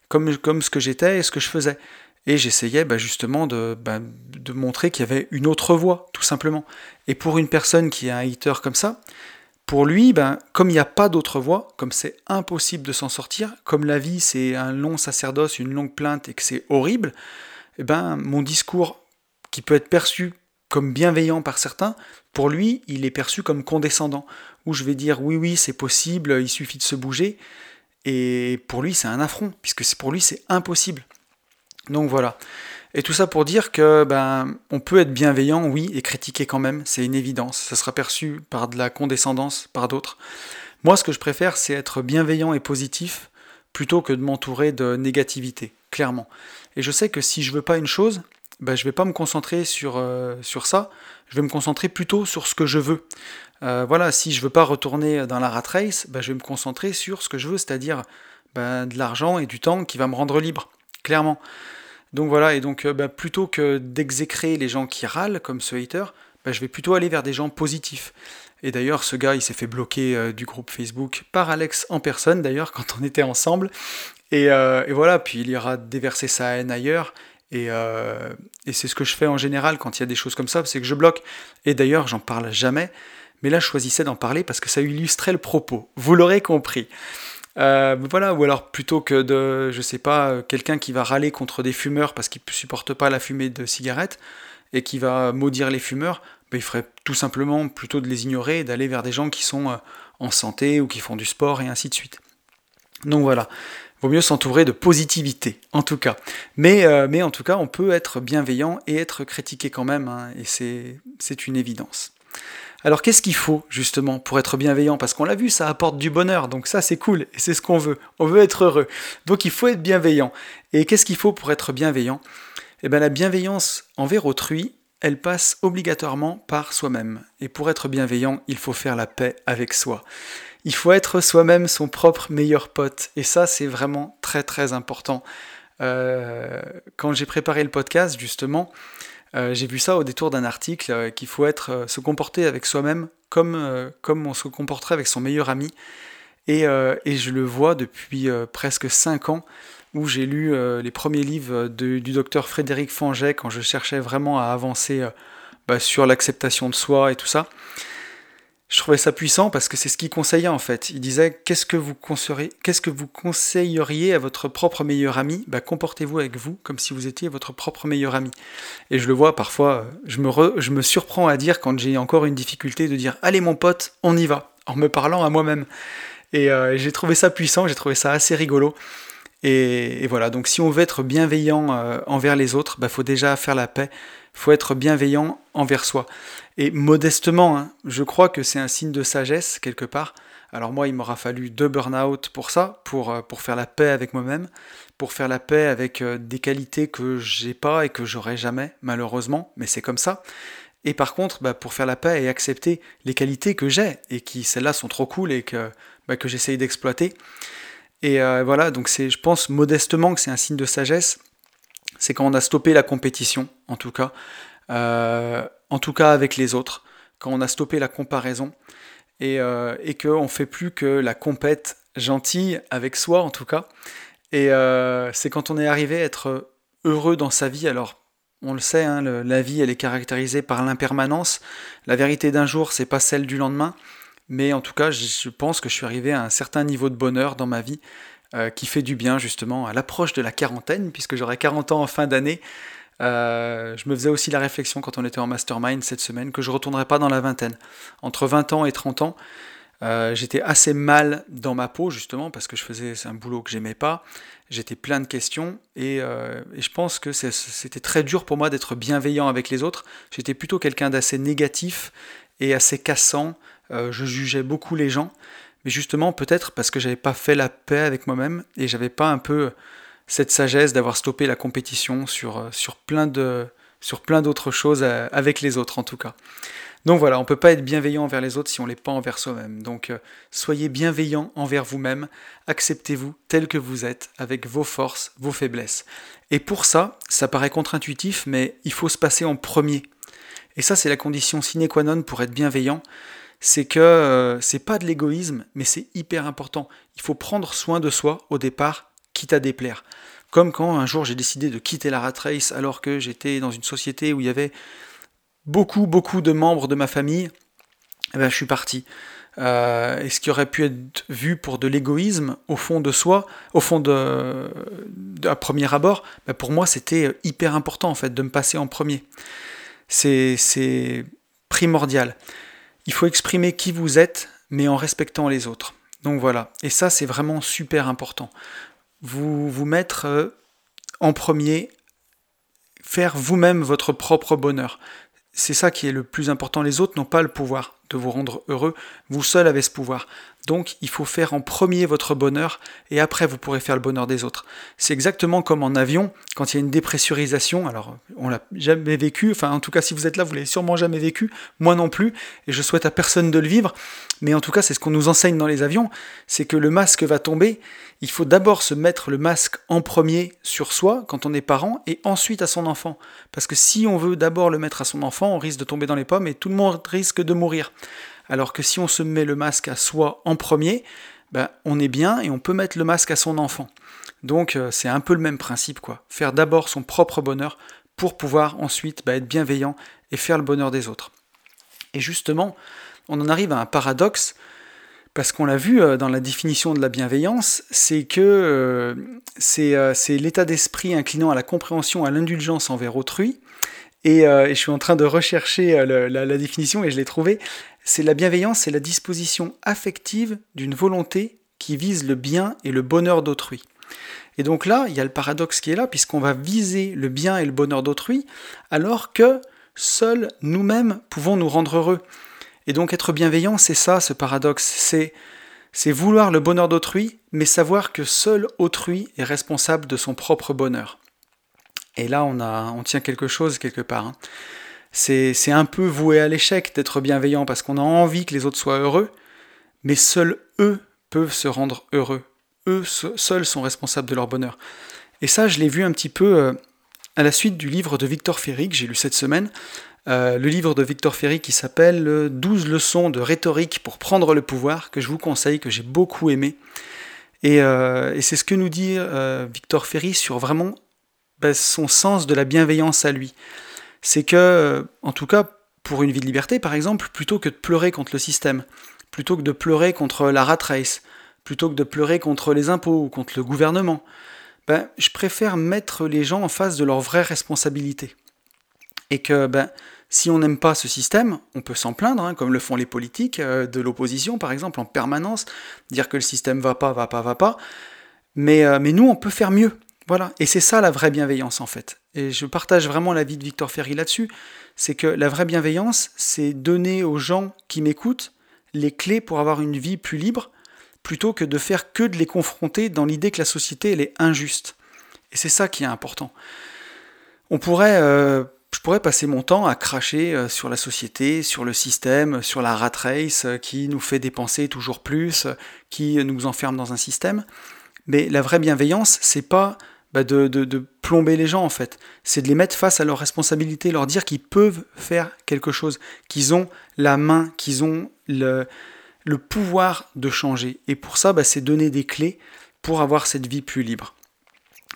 comme, comme ce que j'étais et ce que je faisais. Et j'essayais bah, justement de, bah, de montrer qu'il y avait une autre voie, tout simplement. Et pour une personne qui est un hater comme ça, pour lui, ben, comme il n'y a pas d'autre voie, comme c'est impossible de s'en sortir, comme la vie c'est un long sacerdoce, une longue plainte et que c'est horrible, eh ben, mon discours qui peut être perçu comme bienveillant par certains, pour lui, il est perçu comme condescendant, où je vais dire oui, oui, c'est possible, il suffit de se bouger, et pour lui, c'est un affront, puisque pour lui, c'est impossible. Donc voilà. Et tout ça pour dire que ben, on peut être bienveillant, oui, et critiquer quand même, c'est une évidence. Ça sera perçu par de la condescendance par d'autres. Moi, ce que je préfère, c'est être bienveillant et positif plutôt que de m'entourer de négativité, clairement. Et je sais que si je veux pas une chose, ben, je vais pas me concentrer sur, euh, sur ça, je vais me concentrer plutôt sur ce que je veux. Euh, voilà, si je veux pas retourner dans la rat race, bah, je vais me concentrer sur ce que je veux, c'est-à-dire bah, de l'argent et du temps qui va me rendre libre, clairement. Donc voilà, et donc euh, bah, plutôt que d'exécrer les gens qui râlent, comme ce hater, je vais plutôt aller vers des gens positifs. Et d'ailleurs, ce gars, il s'est fait bloquer euh, du groupe Facebook par Alex en personne, d'ailleurs, quand on était ensemble. Et, voilà, puis il ira déverser sa haine ailleurs. Et, et c'est ce que je fais en général quand il y a des choses comme ça, c'est que je bloque. Et d'ailleurs, j'en parle jamais mais là je choisissais d'en parler parce que ça illustrait le propos. Vous l'aurez compris. Euh, voilà, ou alors plutôt que de, je sais pas, quelqu'un qui va râler contre des fumeurs parce qu'il ne supporte pas la fumée de cigarettes et qui va maudire les fumeurs, ben, il ferait tout simplement plutôt de les ignorer et d'aller vers des gens qui sont euh, en santé ou qui font du sport et ainsi de suite. Donc voilà, vaut mieux s'entourer de positivité, en tout cas. Mais, euh, mais en tout cas, on peut être bienveillant et être critiqué quand même, hein, et c'est une évidence. Alors qu'est-ce qu'il faut justement pour être bienveillant? Parce qu'on l'a vu, ça apporte du bonheur, donc ça c'est cool, et c'est ce qu'on veut. On veut être heureux. Donc il faut être bienveillant. Et qu'est-ce qu'il faut pour être bienveillant? Eh bien la bienveillance envers autrui, elle passe obligatoirement par soi-même. Et pour être bienveillant, il faut faire la paix avec soi. Il faut être soi-même son propre meilleur pote. Et ça c'est vraiment très très important. Euh, quand j'ai préparé le podcast, justement, euh, j'ai vu ça au détour d'un article euh, qu'il faut être, euh, se comporter avec soi-même comme, comme on se comporterait avec son meilleur ami. Et, et je le vois depuis presque 5 ans où j'ai lu les premiers livres du docteur Frédéric Fanget quand je cherchais vraiment à avancer bah, sur l'acceptation de soi et tout ça je trouvais ça puissant parce que c'est ce qu'il conseillait en fait. Il disait qu'est-ce que vous qu'est-ce que vous conseilleriez à votre propre meilleur ami? Bah, Comportez-vous avec vous comme si vous étiez votre propre meilleur ami. Et je le vois parfois, je me, je me surprends à dire quand j'ai encore une difficulté de dire allez mon pote, on y va, en me parlant à moi-même. Et euh, j'ai trouvé ça puissant, j'ai trouvé ça assez rigolo. Et, voilà, donc si on veut être bienveillant euh, envers les autres, il bah, faut déjà faire la paix, il faut être bienveillant envers soi. Et modestement, hein, je crois que c'est un signe de sagesse quelque part. Alors moi, il m'aura fallu deux burn-out pour ça, pour, euh, faire la paix avec moi-même, pour faire la paix avec euh, des qualités que j'ai pas et que j'aurai jamais, malheureusement, mais c'est comme ça. Et par contre, bah, pour faire la paix et accepter les qualités que j'ai et qui, celles-là, sont trop cool et que, bah, que j'essaye d'exploiter. Et euh, voilà, donc c'est, je pense modestement que c'est un signe de sagesse. C'est quand on a stoppé la compétition, en tout cas. En tout cas avec les autres, quand on a stoppé la comparaison et, euh, et qu'on ne fait plus que la compète gentille avec soi en tout cas. Et euh, c'est quand on est arrivé à être heureux dans sa vie, alors on le sait, hein, la vie elle est caractérisée par l'impermanence. La vérité d'un jour, c'est pas celle du lendemain. Mais en tout cas, je pense que je suis arrivé à un certain niveau de bonheur dans ma vie euh, qui fait du bien justement à l'approche de la quarantaine, puisque j'aurai 40 ans en fin d'année. Euh, je me faisais aussi la réflexion quand on était en mastermind cette semaine que je ne retournerai pas dans la vingtaine. Entre 20 ans et 30 ans, euh, j'étais assez mal dans ma peau justement parce que je faisais un boulot que j'aimais pas. J'étais plein de questions et, et je pense que c'était très dur pour moi d'être bienveillant avec les autres. J'étais plutôt quelqu'un d'assez négatif et assez cassant. je jugeais beaucoup les gens mais justement peut-être parce que j'avais pas fait la paix avec moi-même et j'avais pas un peu cette sagesse d'avoir stoppé la compétition sur, euh, sur plein de sur plein d'autres choses euh, avec les autres en tout cas. Donc voilà, on peut pas être bienveillant envers les autres si on l'est pas envers soi-même. Donc euh, soyez bienveillant envers vous-même, acceptez-vous tel que vous êtes, avec vos forces, vos faiblesses. Et pour ça, ça paraît contre-intuitif, mais il faut se passer en premier. Et ça, c'est la condition sine qua non pour être bienveillant, c'est que euh, c'est pas de l'égoïsme, mais c'est hyper important. Il faut prendre soin de soi au départ, quitte à déplaire. Comme quand un jour j'ai décidé de quitter la rat race alors que j'étais dans une société où il y avait beaucoup, beaucoup de membres de ma famille, eh ben, je suis parti. Euh, et ce qui aurait pu être vu pour de l'égoïsme au fond de soi, au fond de, à premier abord, ben, pour moi c'était hyper important en fait de me passer en premier. C'est primordial. Il faut exprimer qui vous êtes, mais en respectant les autres. Donc voilà, et ça c'est vraiment super important. Vous vous mettre euh, en premier, faire vous-même votre propre bonheur. C'est ça qui est le plus important. Les autres n'ont pas le pouvoir de vous rendre heureux. Vous seul avez ce pouvoir. Donc il faut faire en premier votre bonheur et après vous pourrez faire le bonheur des autres. C'est exactement comme en avion, quand il y a une dépressurisation, alors on l'a jamais vécu, enfin en tout cas si vous êtes là, vous l'avez sûrement jamais vécu, moi non plus, et je souhaite à personne de le vivre, mais en tout cas c'est ce qu'on nous enseigne dans les avions, c'est que le masque va tomber, il faut d'abord se mettre le masque en premier sur soi quand on est parent et ensuite à son enfant. Parce que si on veut d'abord le mettre à son enfant, on risque de tomber dans les pommes et tout le monde risque de mourir. Alors que si on se met le masque à soi en premier, ben, on est bien et on peut mettre le masque à son enfant. Donc euh, c'est un peu le même principe, quoi. Faire d'abord son propre bonheur pour pouvoir ensuite ben, être bienveillant et faire le bonheur des autres. Et justement, on en arrive à un paradoxe, parce qu'on l'a vu euh, dans la définition de la bienveillance, c'est que euh, c'est l'état d'esprit inclinant à la compréhension, à l'indulgence envers autrui, et, je suis en train de rechercher euh, la, définition et je l'ai trouvée. C'est la bienveillance, c'est la disposition affective d'une volonté qui vise le bien et le bonheur d'autrui. Et donc là, il y a le paradoxe qui est là, puisqu'on va viser le bien et le bonheur d'autrui, alors que seuls nous-mêmes pouvons nous rendre heureux. Et donc être bienveillant, c'est ça, ce paradoxe, c'est vouloir le bonheur d'autrui, mais savoir que seul autrui est responsable de son propre bonheur. Et là, on, a, tient quelque chose quelque part. Hein. C'est un peu voué à l'échec d'être bienveillant parce qu'on a envie que les autres soient heureux, mais seuls eux peuvent se rendre heureux. Eux seuls sont responsables de leur bonheur. Et ça, je l'ai vu un petit peu euh, à la suite du livre de Victor Ferry que j'ai lu cette semaine. Euh, le livre de Victor Ferry qui s'appelle 12 leçons de rhétorique pour prendre le pouvoir, que je vous conseille, que j'ai beaucoup aimé. Et, euh, et c'est ce que nous dit Victor Ferry sur vraiment bah, son sens de la bienveillance à lui. C'est que, en tout cas, pour une vie de liberté, par exemple, plutôt que de pleurer contre le système, plutôt que de pleurer contre la rat race, plutôt que de pleurer contre les impôts ou contre le gouvernement, ben, je préfère mettre les gens en face de leurs vraies responsabilités. Et que ben, si on n'aime pas ce système, on peut s'en plaindre, hein, comme le font les politiques euh, de l'opposition, par exemple, en permanence, dire que le système va pas, va pas, va pas. Mais, euh, mais nous, on peut faire mieux. Voilà, et c'est ça la vraie bienveillance en fait. Et je partage vraiment l'avis de Victor Ferry là-dessus, c'est que la vraie bienveillance, c'est donner aux gens qui m'écoutent les clés pour avoir une vie plus libre, plutôt que de faire que de les confronter dans l'idée que la société elle est injuste. Et c'est ça qui est important. On pourrait, euh, je pourrais passer mon temps à cracher euh, sur la société, sur le système, sur la rat race euh, qui nous fait dépenser toujours plus, qui nous enferme dans un système. Mais la vraie bienveillance, c'est pas bah, de, de, plomber les gens en fait. C'est de les mettre face à leurs responsabilités, leur dire qu'ils peuvent faire quelque chose, qu'ils ont la main, qu'ils ont le, le pouvoir de changer. Et pour ça, bah, c'est donner des clés pour avoir cette vie plus libre.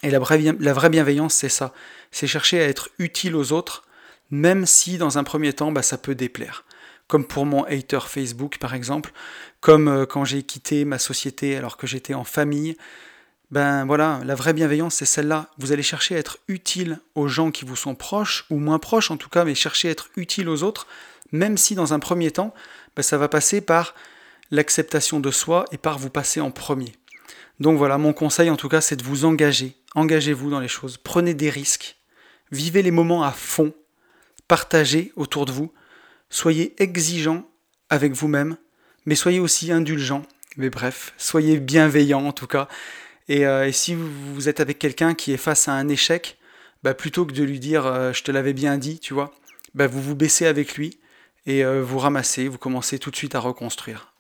Et la vraie, la vraie bienveillance, c'est ça. C'est chercher à être utile aux autres, même si dans un premier temps, bah, ça peut déplaire. Comme pour mon hater Facebook, par exemple, comme euh, quand j'ai quitté ma société alors que j'étais en famille. Ben voilà, la vraie bienveillance, c'est celle-là. Vous allez chercher à être utile aux gens qui vous sont proches, ou moins proches en tout cas, mais chercher à être utile aux autres, même si dans un premier temps, ben, ça va passer par l'acceptation de soi et par vous passer en premier. Donc voilà, mon conseil en tout cas, c'est de vous engager. Engagez-vous dans les choses, prenez des risques, vivez les moments à fond, partagez autour de vous, soyez exigeant avec vous-même, mais soyez aussi indulgent. Mais bref, soyez bienveillant en tout cas. Et, euh, si vous êtes avec quelqu'un qui est face à un échec, bah, plutôt que de lui dire euh, je te l'avais bien dit, tu vois, bah, vous vous baissez avec lui et euh, vous ramassez, vous commencez tout de suite à reconstruire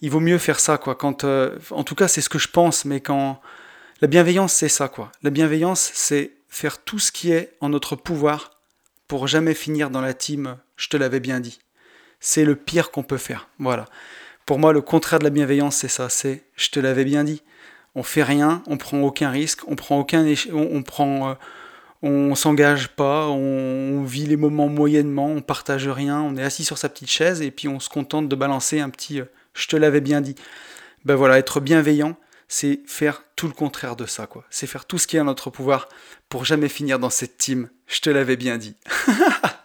il vaut mieux faire ça, quoi. En tout cas, c'est ce que je pense, mais quand la bienveillance, c'est ça, quoi. La bienveillance, c'est faire tout ce qui est en notre pouvoir pour jamais finir dans la team. Je te l'avais bien dit. C'est le pire qu'on peut faire. Voilà. Pour moi, le contraire de la bienveillance, c'est ça. C'est je te l'avais bien dit. On fait rien, on prend aucun risque, on prend aucun, on, prend, euh, on s'engage pas, on, vit les moments moyennement, on partage rien, on est assis sur sa petite chaise et puis on se contente de balancer un petit euh, je te l'avais bien dit. Ben voilà, être bienveillant, c'est faire tout le contraire de ça, quoi. C'est faire tout ce qui est à notre pouvoir pour jamais finir dans cette team. Je te l'avais bien dit.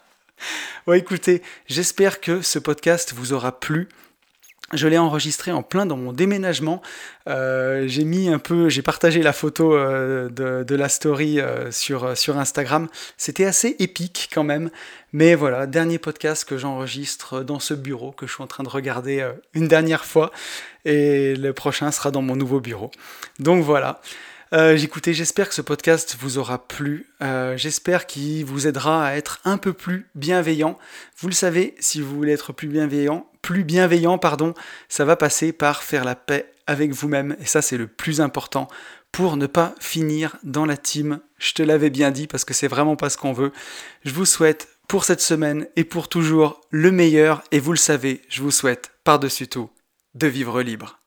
ouais, écoutez, j'espère que ce podcast vous aura plu. Je l'ai enregistré en plein dans mon déménagement. Euh, j'ai mis un peu, j'ai partagé la photo euh, de, la story euh, sur, Instagram. C'était assez épique quand même. Mais voilà, dernier podcast que j'enregistre dans ce bureau que je suis en train de regarder une dernière fois. Et le prochain sera dans mon nouveau bureau. Donc voilà. Euh, j'espère que ce podcast vous aura plu. j'espère qu'il vous aidera à être un peu plus bienveillant. Vous le savez, si vous voulez être plus bienveillant, plus bienveillant, pardon, ça va passer par faire la paix avec vous-même. Et ça, c'est le plus important pour ne pas finir dans la team. Je te l'avais bien dit parce que c'est vraiment pas ce qu'on veut. Je vous souhaite pour cette semaine et pour toujours le meilleur. Et vous le savez, je vous souhaite par-dessus tout de vivre libre.